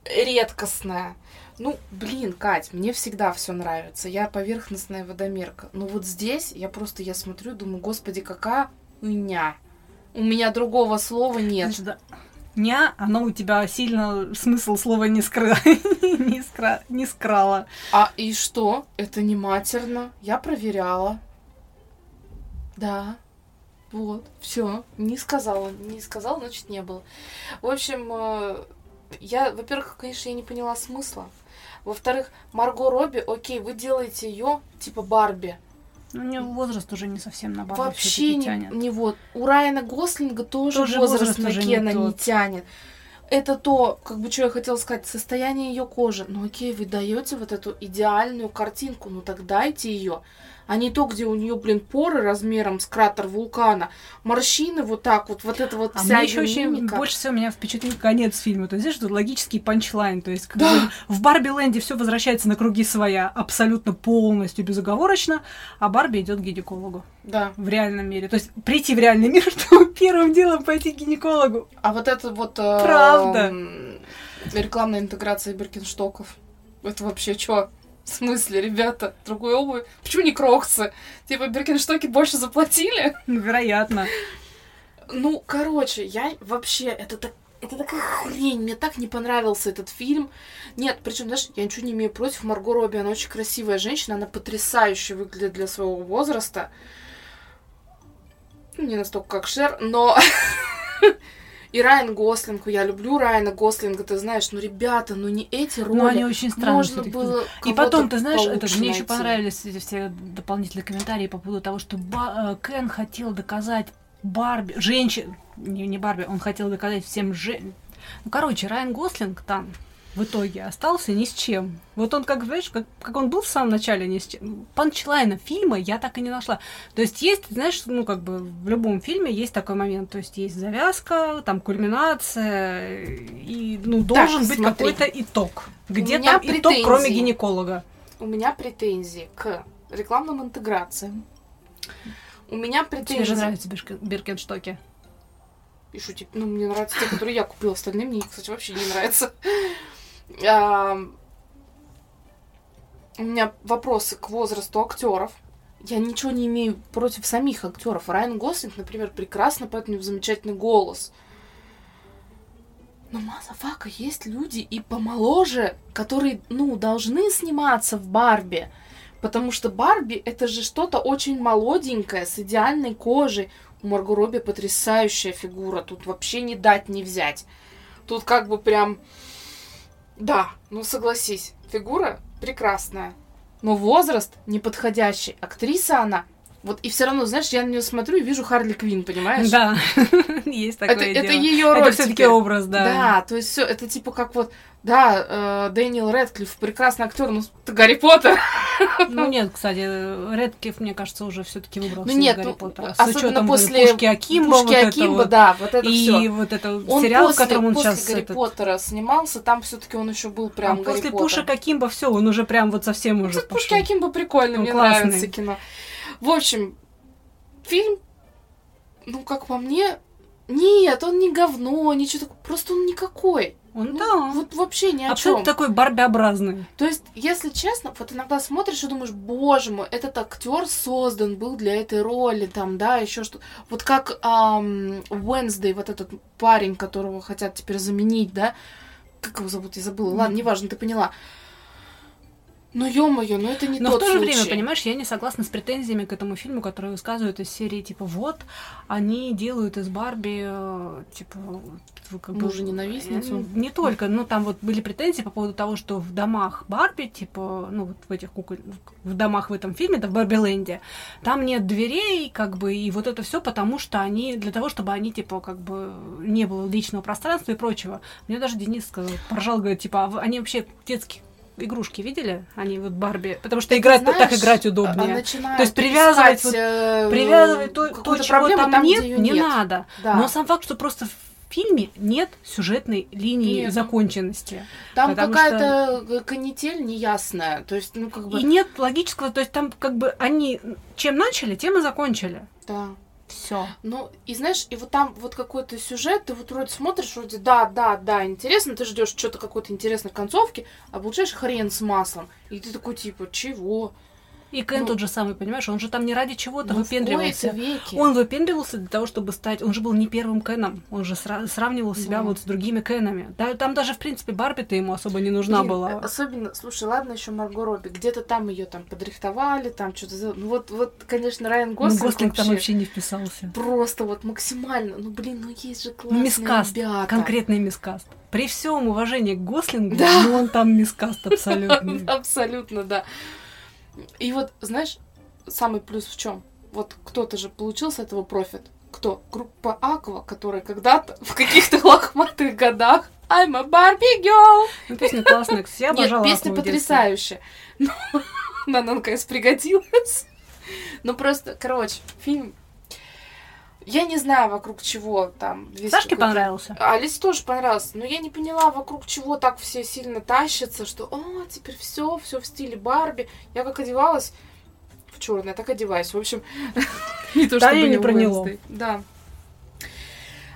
редкостная. Ну, блин, Кать, мне всегда все нравится. Я поверхностная водомерка. Но вот здесь я просто, я смотрю, думаю, господи, какая хуйня. У меня другого слова нет. Значит, да. Ня, оно у тебя сильно смысл слова не, скры... не, скра... не скрала. А и что? Это не матерно. Я проверяла. Да. Вот, все. Не сказала. Не сказала, значит, не было. В общем, э, я, во-первых, конечно, я не поняла смысла. Во-вторых, Марго Робби, окей, вы делаете ее типа Барби. Ну, у нее возраст уже не совсем на Барби Вообще не, тянет. не вот. У Райана Гослинга тоже, Тоже возраст, возраст на не Кена не, тот. тянет. Это то, как бы что я хотела сказать, состояние ее кожи. Ну окей, вы даете вот эту идеальную картинку, ну так дайте ее. А не то, где у нее, блин, поры размером с кратер вулкана, морщины вот так вот, вот это вот А вся мне еще очень больше всего меня впечатлил конец фильма. То есть, знаешь, тут логический панчлайн. То есть, как Да. бы в Барби Ленде все возвращается на круги своя абсолютно полностью безоговорочно, а Барби идет к гинекологу Да. в реальном мире. То есть прийти в реальный мир, чтобы первым делом пойти к гинекологу. А вот это вот... э, Правда. Рекламная интеграция Биркинштоков. Это вообще что? В смысле, ребята, другой обувь? Почему не кроксы? Типа, Биркинштоки больше заплатили? Ну, вероятно. Ну, короче, я вообще... Это, так, это такая хрень. Мне так не понравился этот фильм. Нет, причем, знаешь, я ничего не имею против Марго Робби. Она очень красивая женщина. Она потрясающе выглядит для своего возраста. Не настолько, как Шер, но... И Райан Гослинг, я люблю Райана Гослинга, ты знаешь, ну, ребята, ну не эти роли. Ну, они очень странные. Можно было И потом, ты знаешь, это, получше мне еще понравились эти все дополнительные комментарии по поводу того, что Ба- э, Кен хотел доказать Барби, женщин, не, не Барби, он хотел доказать всем же... Ну, короче, Райан Гослинг там в итоге остался ни с чем. Вот он, как, знаешь, как, как он был в самом начале ни с чем. Панчлайна фильма я так и не нашла. То есть есть, знаешь, ну, как бы в любом фильме есть такой момент. То есть есть завязка, там кульминация, и, ну, должен быть смотри. какой-то итог. Где там итог, кроме претензии. гинеколога? У меня претензии к рекламным интеграциям. У меня претензии... же нравятся Бирк- Биркенштоки. Пишу, типа, ну, мне нравятся те, которые я купила, остальные мне, кстати, вообще не нравятся. У меня вопросы к возрасту актеров. Я ничего не имею против самих актеров. Райан Гослинг, например, прекрасно поет, у него замечательный голос. Но, motherfucker, есть люди и помоложе, которые, ну, должны сниматься в Барби. Потому что Барби это же что-то очень молоденькое, с идеальной кожей. У Марго Робби потрясающая фигура. Тут вообще не дать, не взять. Тут как бы прям... Да, ну согласись, фигура прекрасная. Но возраст неподходящий. Актриса она Вот и все равно, знаешь, я на нее смотрю и вижу Харли Квин, понимаешь? Да, есть такое Это, дело. это ее роль. Это все-таки образ, да. Да, то есть все, это типа как вот, да, э, Дэниел Рэдклифф, прекрасный актер, ну, это Гарри Поттер. Ну нет, кстати, Редклифф, мне кажется, уже все-таки выбрался Ну нет, Гарри ну, Поттера. С особенно учетом после Пушки Акимба, Пушки вот Акимба, вот. да, вот это И все. вот это Он сериал, после, в котором он после сейчас... Гарри этот- Поттера снимался, там все-таки он еще был прям а Гарри после Поттер. Пушек Акимба все, он уже прям вот совсем уже Кстати, Пушки. Акимба прикольно, Он мне классный. нравится кино. В общем, фильм, ну, как по мне, нет, он не говно, ничего такого, просто он никакой. Он, Ну, да, Вот вообще ни о абсолютно чем. такой барбиобразный. То есть, если честно, вот иногда смотришь и думаешь, боже мой, этот актер создан был для этой роли, там, да, еще что. Вот как Уэнсдей, вот этот парень, которого хотят теперь заменить, да, как его зовут, я забыла. Ладно, неважно, ты поняла. Ну, ё-моё, ну это не Но тот в то же случай. время, понимаешь, я не согласна с претензиями к этому фильму, которые высказывают из серии, типа, вот, они делают из Барби, э, типа, как бы... Мужа-ненавистницу? э, Не только, ну, там вот были претензии по поводу того, что в домах Барби, типа, ну, вот в этих куколь... в домах в этом фильме, да, в Барби-ленде, там нет дверей, как бы, и вот это все потому, что они, для того, чтобы они, типа, как бы, не было личного пространства и прочего. Мне даже Денис сказал, поржал, говорит, типа, а они вообще детские игрушки видели? Они вот Барби, потому что играть знаешь, так играть удобнее. а То есть привязывать искать, вот- э, Привязывать то, то чего проблему там, там, нет, не нет. надо. Да. Но сам факт, что просто в фильме нет сюжетной линии Нет. законченности. Там какая-то э, канитель неясная. То есть, ну, как бы... И нет логического, то есть там как бы они чем начали, тем и закончили. Да. Все. Ну, и знаешь, и вот там вот какой-то сюжет, ты вот вроде смотришь, вроде да, да, да, интересно, ты ждешь что-то какой-то интересной концовки, а получаешь хрен с маслом. И ты такой, типа, чего? И Кен Ну, тот же самый, понимаешь, он же там не ради чего-то Ну, выпендривался. веки. Он выпендривался для того, чтобы стать... Он же был не первым Кеном. Он же сра- сравнивал себя Да. вот с другими Кенами. Да, там даже, в принципе, Барби-то ему особо не нужна Блин, была. э, Особенно, слушай, ладно, еще Марго Робби. Где-то там ее там подрихтовали, там что-то. Ну вот, вот, конечно, Райан Ну, Гослинг, Гослинг там вообще вообще не вписался. просто вот максимально. Ну блин, ну есть же классные Мискаст, ребята. конкретный мискаст. При всем уважении к Гослингу, Да. ну он там мискаст абсолютно. Абсолютно, да. И вот, знаешь, самый плюс в чем? Вот кто-то же получил с этого профит. Кто? Группа Аква, которая когда-то в каких-то лохматых годах I'm a Barbie girl. Ну, песня классная, кстати, я Нет, обожала песня в детстве. потрясающая. Но она нам, конечно, пригодилась. Ну просто, короче, фильм... Я не знаю, вокруг чего там... весь Сашке понравился? а Алисе тоже понравился, но я не поняла, вокруг чего так все сильно тащатся, что о, теперь все, все в стиле Барби. Я как одевалась в черное, так одеваюсь. В общем, не то чтобы не проняло. Да.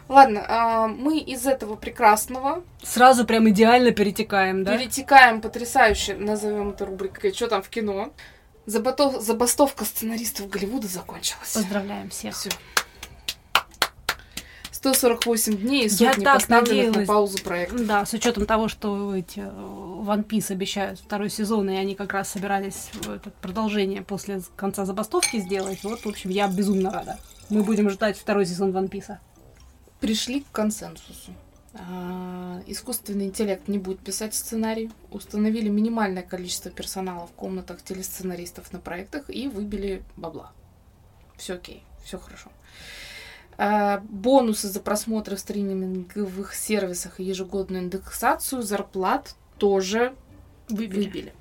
Ладно, а, мы из этого прекрасного Сразу прям идеально перетекаем, да? перетекаем потрясающе, назовем это рубрикой «Что там в кино?». Забастовка сценаристов Голливуда закончилась. Поздравляем всех. Все. 148 дней и Я сотни так поставленных на паузу проектов. Да, с учетом того, что эти э, One Piece обещают второй сезон, и они как раз собирались это продолжение после конца забастовки сделать. Вот, в общем, я безумно рада. Мы будем ждать второй сезон One Piece. Пришли к консенсусу. А, Искусственный интеллект не будет писать сценарий. Установили минимальное количество персонала в комнатах телесценаристов на проектах и выбили бабла. Все окей, все хорошо. А, Бонусы за просмотры в стриминговых сервисах и ежегодную индексацию зарплат тоже выбили.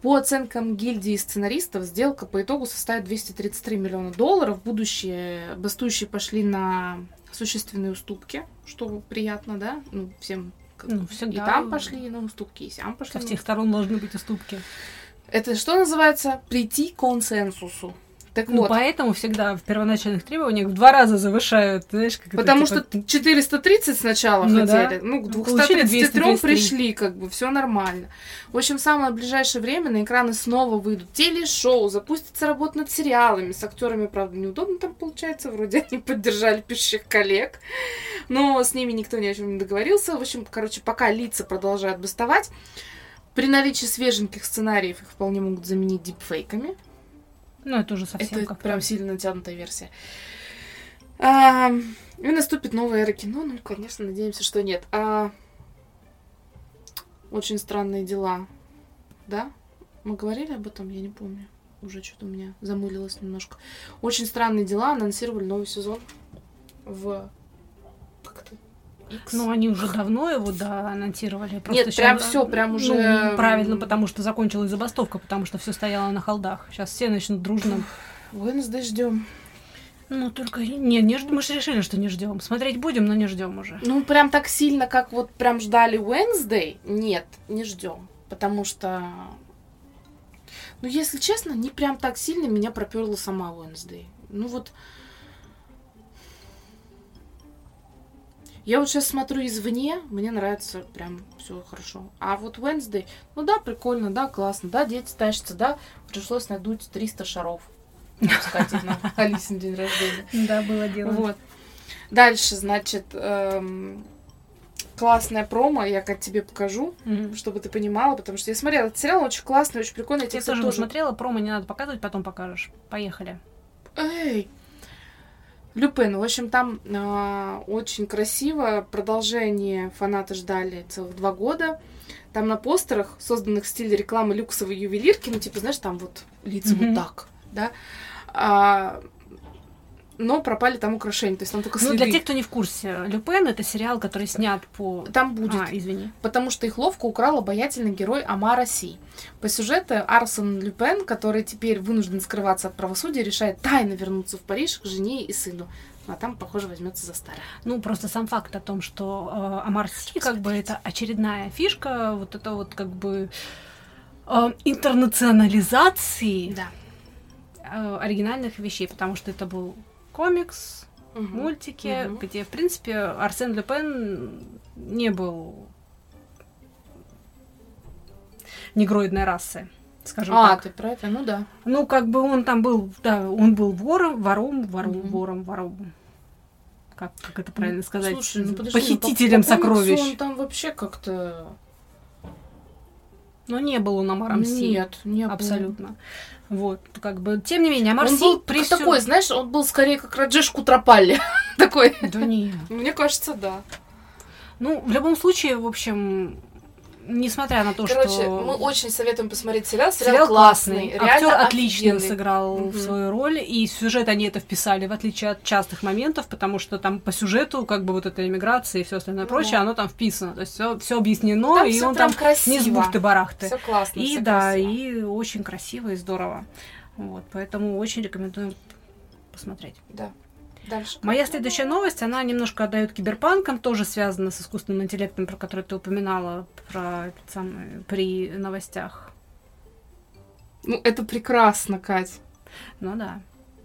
По оценкам гильдии сценаристов, сделка по итогу составит 233 миллиона долларов. Будущие бастующие пошли на существенные уступки, что приятно, да? Ну, всем как Ну, всегда. и там пошли на уступки, и сям пошли. Со всех сторон должны быть уступки. Это что называется? Прийти к консенсусу. Так Ну, вот, поэтому всегда в первоначальных требованиях в два раза завышают, знаешь, как это, потому типа, что 430 сначала Ну хотели, да. ну, к Получили 233 233. пришли, как бы, все нормально. В общем, в самое ближайшее время на экраны снова выйдут телешоу, запустится работа над сериалами. С актерами, правда, неудобно там получается, вроде они поддержали пишущих коллег, но с ними никто ни о чем не договорился. В общем, короче, пока лица продолжают бастовать, при наличии свеженьких сценариев их вполне могут заменить дипфейками. Ну, это уже совсем Это как прям сильно натянутая версия. А, и наступит новая эра кино. Ну, конечно, надеемся, что нет. А, очень странные дела. Да? Мы говорили об этом, я не помню. уже что-то у меня замылилось немножко. Очень странные дела анонсировали новый сезон в? X? Ну, они уже давно его, да, анонсировали. Просто Нет, прям все, прям Ну, уже. правильно, потому что закончилась забастовка, потому что все стояло на холдах. Сейчас все начнут дружно. Wednesday ждем. Ну, только не, не мы же решили, что не ждем. Смотреть будем, но не ждем уже. Ну, прям так сильно, как вот прям ждали Wednesday, нет, не ждем. Потому что. Ну, если честно, не прям так сильно меня проперла сама Wednesday. Ну вот. Я вот сейчас смотрю извне, мне нравится прям все хорошо. А вот Wednesday, ну да, прикольно, да, классно, да, дети тащатся, да, пришлось надуть 300 шаров. Их на Алисин день рождения. Да, было дело. Вот. Дальше, значит, эм, классная промо, я как тебе покажу, Мгм. чтобы ты понимала, потому что я смотрела этот сериал, очень классный, очень прикольный. Я Я кстати, тоже тоже... смотрела, промо не надо показывать, потом покажешь. Поехали. Эй! Люпен, в общем, там а, очень красиво, продолжение фанаты ждали целых два года. Там на постерах, созданных в стиле рекламы люксовой ювелирки, ну, типа, знаешь, там вот лица Мгм. вот так, да, А, но пропали там украшения, то есть там только Ну, следы. для тех, кто не в курсе, Люпен это сериал, который снят по... Там будет А, извини. потому что их ловко украл обаятельный герой Амара Си. По сюжету Арсен Люпен, который теперь вынужден скрываться от правосудия, решает тайно вернуться в Париж к жене и сыну. А там, похоже, возьмется за старое. Ну, просто сам факт о том, что э, Амар Си, как бы, это очередная фишка, вот это вот, как бы, э, интернационализации Да. э, оригинальных вещей, потому что это был комикс, мультики, Мгм. где, в принципе, Арсен Люпен не был негроидной расы, скажем А, так. ты про это? Ну да. Ну, как бы он там был, да, он был вором, вором, вором, Мгм. вором, вором. Как, как это правильно сказать? Слушай, ну подожди, ну, Похитителем по- по сокровищ. Он там вообще как-то... Но не был он Амаром Си. Нет, не был. Абсолютно. Вот, как бы, тем не менее, Амар Он был при всё- такой, знаешь, он был скорее как Раджеш Кутрапалли. такой. Да не. Мне кажется, да. Ну, в любом случае, в общем, несмотря на то, Короче, что... мы очень советуем посмотреть сериал. Сериал, Сериал классный. классный, актер отлично офигенный. сыграл Мгм. свою роль, и сюжет они это вписали, в отличие от частых моментов, потому что там по сюжету, как бы вот эта иммиграция и все остальное Ну. прочее, оно там вписано, то есть все, объяснено, Там и всё он там красиво. не с бухты-барахты. Все классно. И да, красиво. и очень красиво и здорово. Вот, поэтому очень рекомендуем посмотреть. Да. Дальше. Моя следующая новость, она немножко отдает киберпанкам, тоже связана с искусственным интеллектом, про который ты упоминала про самый, при новостях. Ну, это прекрасно, Кать. Ну да.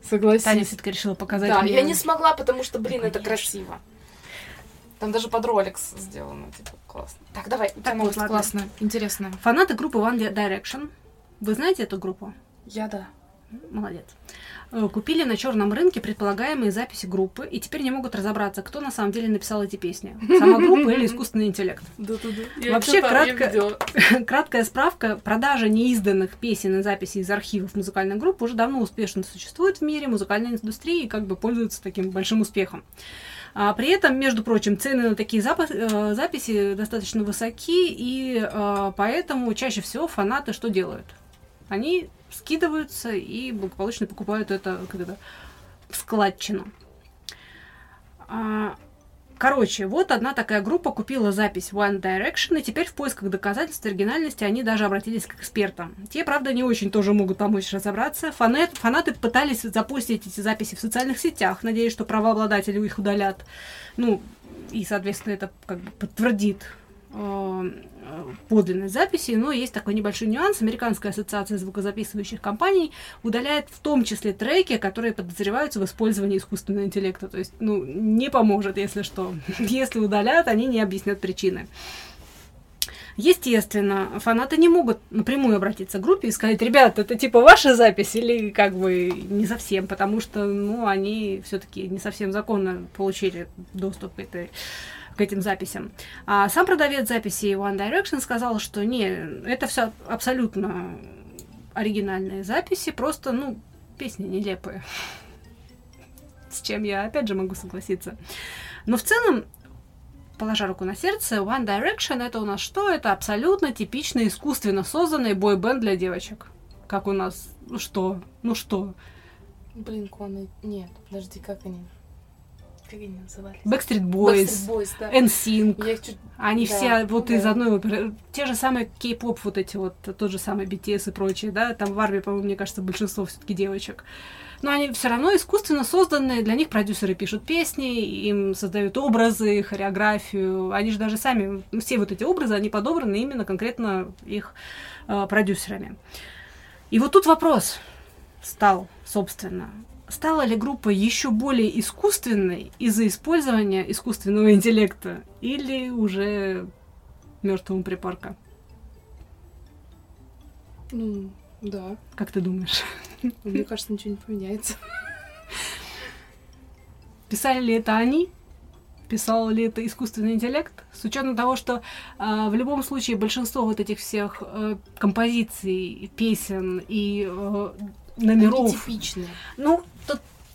Согласись. Таня все-таки решила показать Да, мне. я не смогла, потому что, блин, Ну, это красиво. Там даже под Rolex сделано, типа, классно. Так, давай, у тебя Так, новость вот, ладно. классная, интересная. Фанаты группы One Direction. Вы знаете эту группу? Я да. Молодец. Э, Купили на черном рынке предполагаемые записи группы и теперь не могут разобраться, кто на самом деле написал эти песни. Сама группа или искусственный интеллект. Да-да-да. Вообще, кратко- Краткая справка. Продажа неизданных песен и записей из архивов музыкальных групп уже давно успешно существует в мире музыкальной индустрии и как бы пользуется таким большим успехом. А при этом, между прочим, цены на такие запа- э, записи достаточно высоки, и э, поэтому чаще всего фанаты что делают? Они скидываются и благополучно покупают это, как это в складчину. А, Короче, вот одна такая группа купила запись One Direction, и теперь в поисках доказательств оригинальности они даже обратились к экспертам. Те, правда, не очень тоже могут помочь разобраться. Фанат, фанаты пытались запустить эти записи в социальных сетях, надеясь, что правообладатели их удалят. Ну, и, соответственно, это как бы подтвердит э, э, подлинность записи, но есть такой небольшой нюанс. Американская ассоциация звукозаписывающих компаний удаляет в том числе треки, которые подозреваются в использовании искусственного интеллекта. То есть, ну, не поможет, если что. Если удалят, они не объяснят причины. Естественно, фанаты не могут напрямую обратиться к группе и сказать, ребят, это типа ваша запись или как бы не совсем, потому что, ну, они все-таки не совсем законно получили доступ к этой к этим записям. А сам продавец записей One Direction сказал, что не, это все абсолютно оригинальные записи, просто, ну, песни нелепые. С чем я, опять же, могу согласиться. Но в целом, положа руку на сердце, One Direction это у нас что? Это абсолютно типичный искусственно созданный бойбенд для девочек. Как у нас Ну что? Ну что? Блин, Коны... Нет, подожди, как они? Как они назывались? Backstreet Boys, Backstreet Boys, да. NSYNC. Я их чуть... Они Да, все вот ну из да. одной оперы. Те же самые кей-поп, вот эти вот, тот же самый BTS и прочие, да, там в армии, по-моему, мне кажется, большинство все-таки девочек. Но они все равно искусственно созданные, для них продюсеры пишут песни, им создают образы, хореографию. Они же даже сами, ну, все вот эти образы, они подобраны именно конкретно их э, продюсерами. И вот тут вопрос стал, собственно, стала ли группа еще более искусственной из-за использования искусственного интеллекта или уже мертвого припарка? Ну, да. Как ты думаешь? Мне кажется, ничего не поменяется. Писали ли это они? Писал ли это искусственный интеллект? С учетом того, что а, в любом случае большинство вот этих всех э, композиций, песен и э, номеров Они типичные. Ну,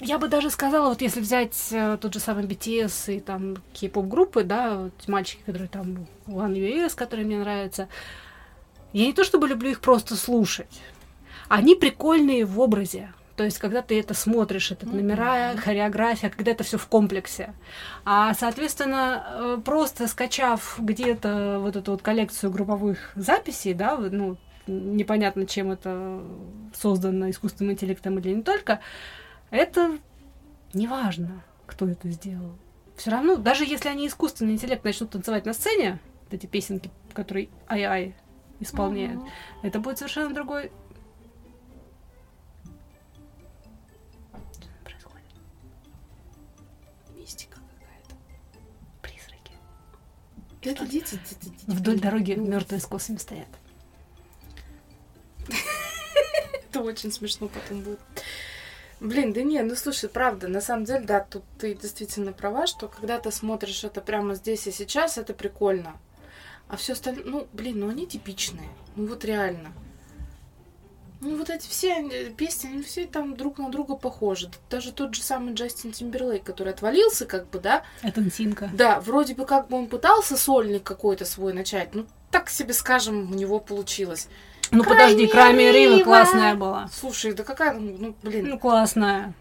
я бы даже сказала, вот если взять э, тот же самый BTS и там кей-поп группы, да, вот мальчики, которые там One US, которые мне нравятся, я не то чтобы люблю их просто слушать, они прикольные в образе. То есть, когда ты это смотришь, это Мгм. номера, хореография, когда это все в комплексе. А, соответственно, э, просто скачав где-то вот эту вот коллекцию групповых записей, да, ну, непонятно, чем это создано искусственным интеллектом или не только, это не важно, кто это сделал. Все равно, даже если они искусственный интеллект начнут танцевать на сцене, вот эти песенки, которые ай-ай исполняет, Мгм. это будет совершенно другой. Это дети, дети, дети. Вдоль дороги мертвые с косами стоят. Это очень смешно потом будет. Блин, да не, ну слушай, правда, на самом деле, да, тут ты действительно права, что когда ты смотришь это прямо здесь и сейчас, это прикольно. А все остальное, ну, блин, ну они типичные. Ну вот реально. Ну вот эти все песни, они все там друг на друга похожи. Даже тот же самый Джастин Тимберлейк, который отвалился, как бы, да, Это Нсинка. да, вроде бы как бы он пытался сольник какой-то свой начать, ну так себе, скажем, у него получилось. Ну подожди, Крайми Рива Рива. классная была. Слушай, да какая, ну, ну, блин, Ну классная.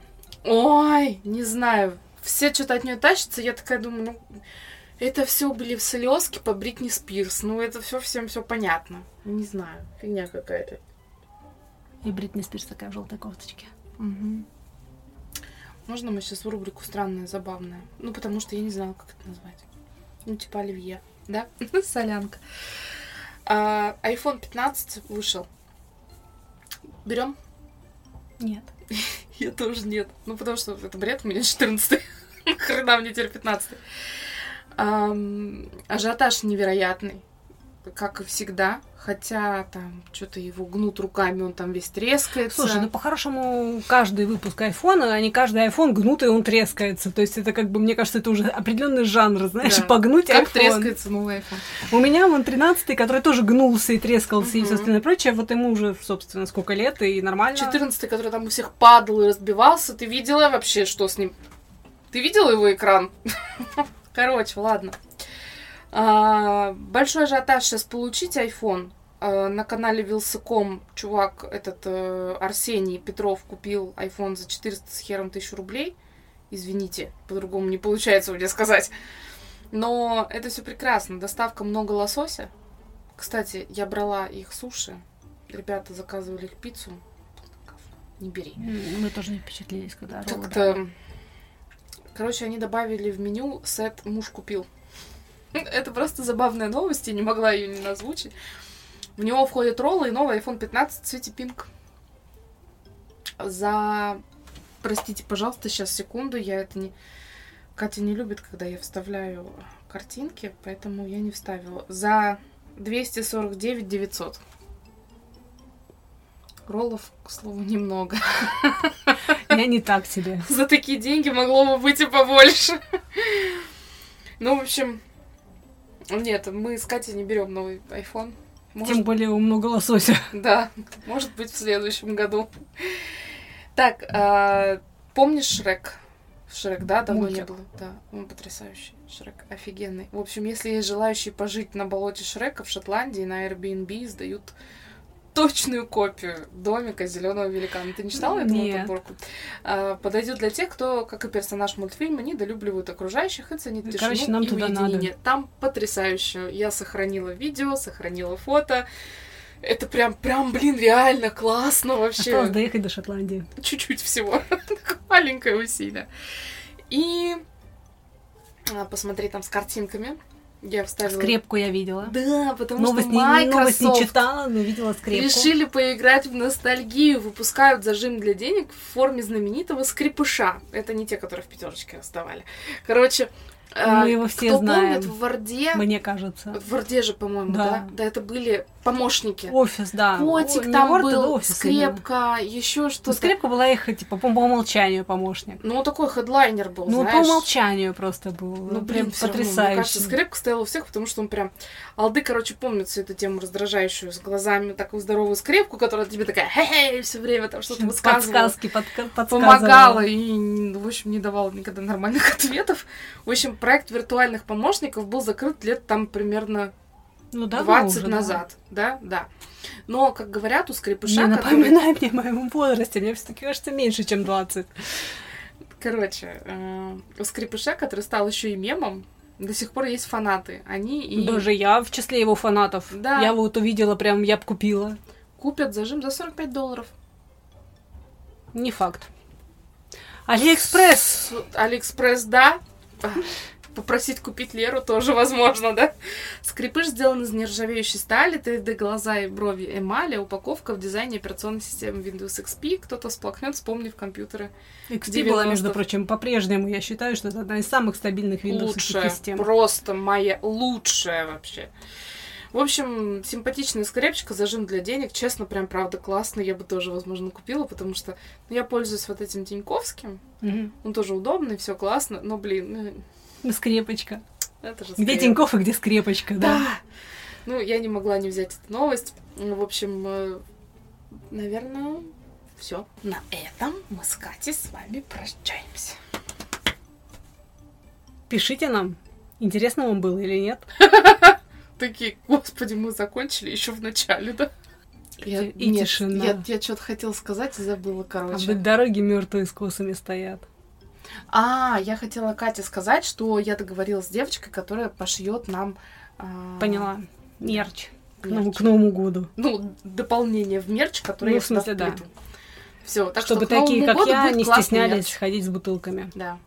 ой, не знаю, все что-то от нее тащатся, я такая думаю, ну, это все были в слезки по Бритни Спирс, ну это все всем все понятно, не знаю, фигня какая-то. И Бритни Спирс такая в желтой кофточке. Можно мы сейчас в рубрику странное, забавное? Ну, потому что я не знала, как это назвать. Ну, типа оливье, да? Солянка. А, iPhone 15 вышел. Берем? Нет. Я тоже нет. Ну, потому что это бред, у меня 14 Хрена мне теперь 15 Ам, Ажиотаж невероятный, как и всегда. Хотя там что-то его гнут руками, он там весь трескается. Слушай, ну по-хорошему каждый выпуск айфона, а не каждый айфон гнут, и он трескается. То есть это как бы, мне кажется, это уже определенный жанр, знаешь, Да. погнуть как iPhone. трескается новый iPhone. У меня вон 13 который тоже гнулся и трескался и Мгм. все остальное прочее. Вот ему уже, собственно, сколько лет, и нормально. 14 который там у всех падал и разбивался. Ты видела вообще, что с ним? Ты видела его экран? Короче, ладно. А, большой ажиотаж сейчас получить iPhone. А, на канале Вилсаком чувак, этот э, Арсений Петров, купил iPhone за 400 с хером тысяч рублей. Извините, по-другому не получается мне сказать. Но это все прекрасно. Доставка много лосося. Кстати, я брала их суши. Ребята заказывали их пиццу. Не бери. Мы тоже не впечатлились, когда. Как-то... Короче, они добавили в меню сет «Муж купил». Это просто забавная новость, я не могла ее не озвучить. В него входят роллы и новый iPhone 15 в цвете пинк. За... Простите, пожалуйста, сейчас секунду, я это не... Катя не любит, когда я вставляю картинки, поэтому я не вставила. За 249 900. Роллов, к слову, немного. Я не так себе. За такие деньги могло бы быть и побольше. Ну, в общем, нет, мы с Катей не берем новый iPhone. Может, Тем более у много лосося. да, может быть, в следующем году. Так, а, помнишь Шрек? Шрек, да, давно не Мультик. было. Да, он потрясающий. Шрек офигенный. В общем, если есть желающие пожить на болоте Шрека в Шотландии, на Airbnb сдают точную копию домика зеленого великана. Ты не читала эту Нет. подборку? А, подойдет для тех, кто, как и персонаж мультфильма, недолюбливают окружающих и ценит тишину Короче, нам и туда уединение. Там потрясающе. Я сохранила видео, сохранила фото. Это прям, прям, блин, реально классно вообще. Осталось доехать до Шотландии. Чуть-чуть всего. Маленькое усилие. И а, посмотри там с картинками. Я вставила... Скрепку я видела. Да, потому Новость что не, новость не Microsoft читала, но видела скрепку. решили поиграть в ностальгию, выпускают зажим для денег в форме знаменитого скрипыша. Это не те, которые в пятерочке оставали. Короче, Мы его все кто знаем. помнит, в Варде... Мне кажется. В Варде же, по-моему, Да. да? Да, это были помощники. Офис, да. Котик О, там Word, был, а офис именно. скрепка, еще Ну, что-то. скрепка была их, типа, по, по умолчанию помощник. Ну, такой хедлайнер был, Ну, по знаешь. умолчанию просто был. Ну, прям всё равно, потрясающе. Мне кажется, скрепка стояла у всех, потому что он прям... Алды, короче, помнит всю эту тему раздражающую с глазами, такую здоровую скрепку, которая тебе такая хе-хе, все время там что-то высказывала. Подсказки, подка- подсказывала. Помогала и, в общем, не давала никогда нормальных ответов. В общем, проект виртуальных помощников был закрыт лет там примерно Ну, давно 20 уже, да. назад. Да, да. Но, как говорят, у скрипыша, Не который- напоминай мне о моем возрасте, мне все-таки кажется меньше, чем 20. Короче, э, у скрипыша, который стал еще и мемом, до сих пор есть фанаты. Они и Даже я в числе его фанатов. Да. Я вот увидела, прям я бы купила. купят зажим за 45 долларов. Не факт. Алиэкспресс! С- Алиэкспресс, да. Попросить купить Леру тоже возможно, да? Скрепыш сделан из нержавеющей стали, 3D глаза и брови эмали, упаковка в дизайне операционной системы Windows XP. Кто-то всплакнет, вспомнив компьютеры. XP была, между 90-х. прочим, по-прежнему, я считаю, что это одна из самых стабильных Windows лучшая, систем. просто моя лучшая вообще. В общем, симпатичная скрепочка, зажим для денег. Честно, прям правда классно. Я бы тоже, возможно, купила, потому что ну, я пользуюсь вот этим Тиньковским. Мгм. Он тоже удобный, все классно. Но, блин, ну, Скрепочка. это же Где скреп. Тинькофф и где скрепочка, да? Да. Ну, я не могла не взять эту новость. Ну, в общем, э, наверное, все. На этом мы с Катей с вами прощаемся. Пишите нам, интересно вам было или нет. Такие, господи, мы закончили еще в начале, да? Я, И нет, тишина. Я, я что-то хотела сказать и забыла, А короче. быть дороги мертвые с косами стоят. А, я хотела Кате сказать, что я договорилась с девочкой, которая пошьет нам... а, Поняла. Мерч. К, Новому, мерч. к Новому году. Ну, дополнение в мерч, которое Ну, я в смысле, да. Все, так Чтобы что такие, как я, не стеснялись мерч. ходить с бутылками. Да.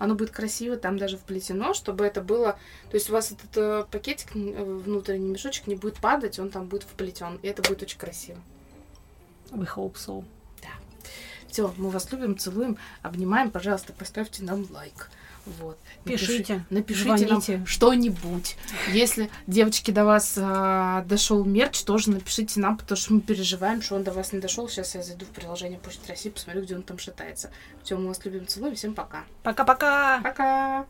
Оно будет красиво, там даже вплетено, чтобы это было... То есть у вас этот э, пакетик, э, внутренний мешочек не будет падать, он там будет вплетен, и это будет очень красиво. We hope so. Все, мы вас любим, целуем, обнимаем. Пожалуйста, поставьте нам лайк. Вот. Пишите, напишите звоните. нам что-нибудь. Если, девочки, до вас а, дошел мерч, тоже напишите нам, потому что мы переживаем, что он до вас не дошел. Сейчас я зайду в приложение Почты России, посмотрю, где он там шатается. Все, мы вас любим, целуем. Всем пока. Пока-пока! Пока!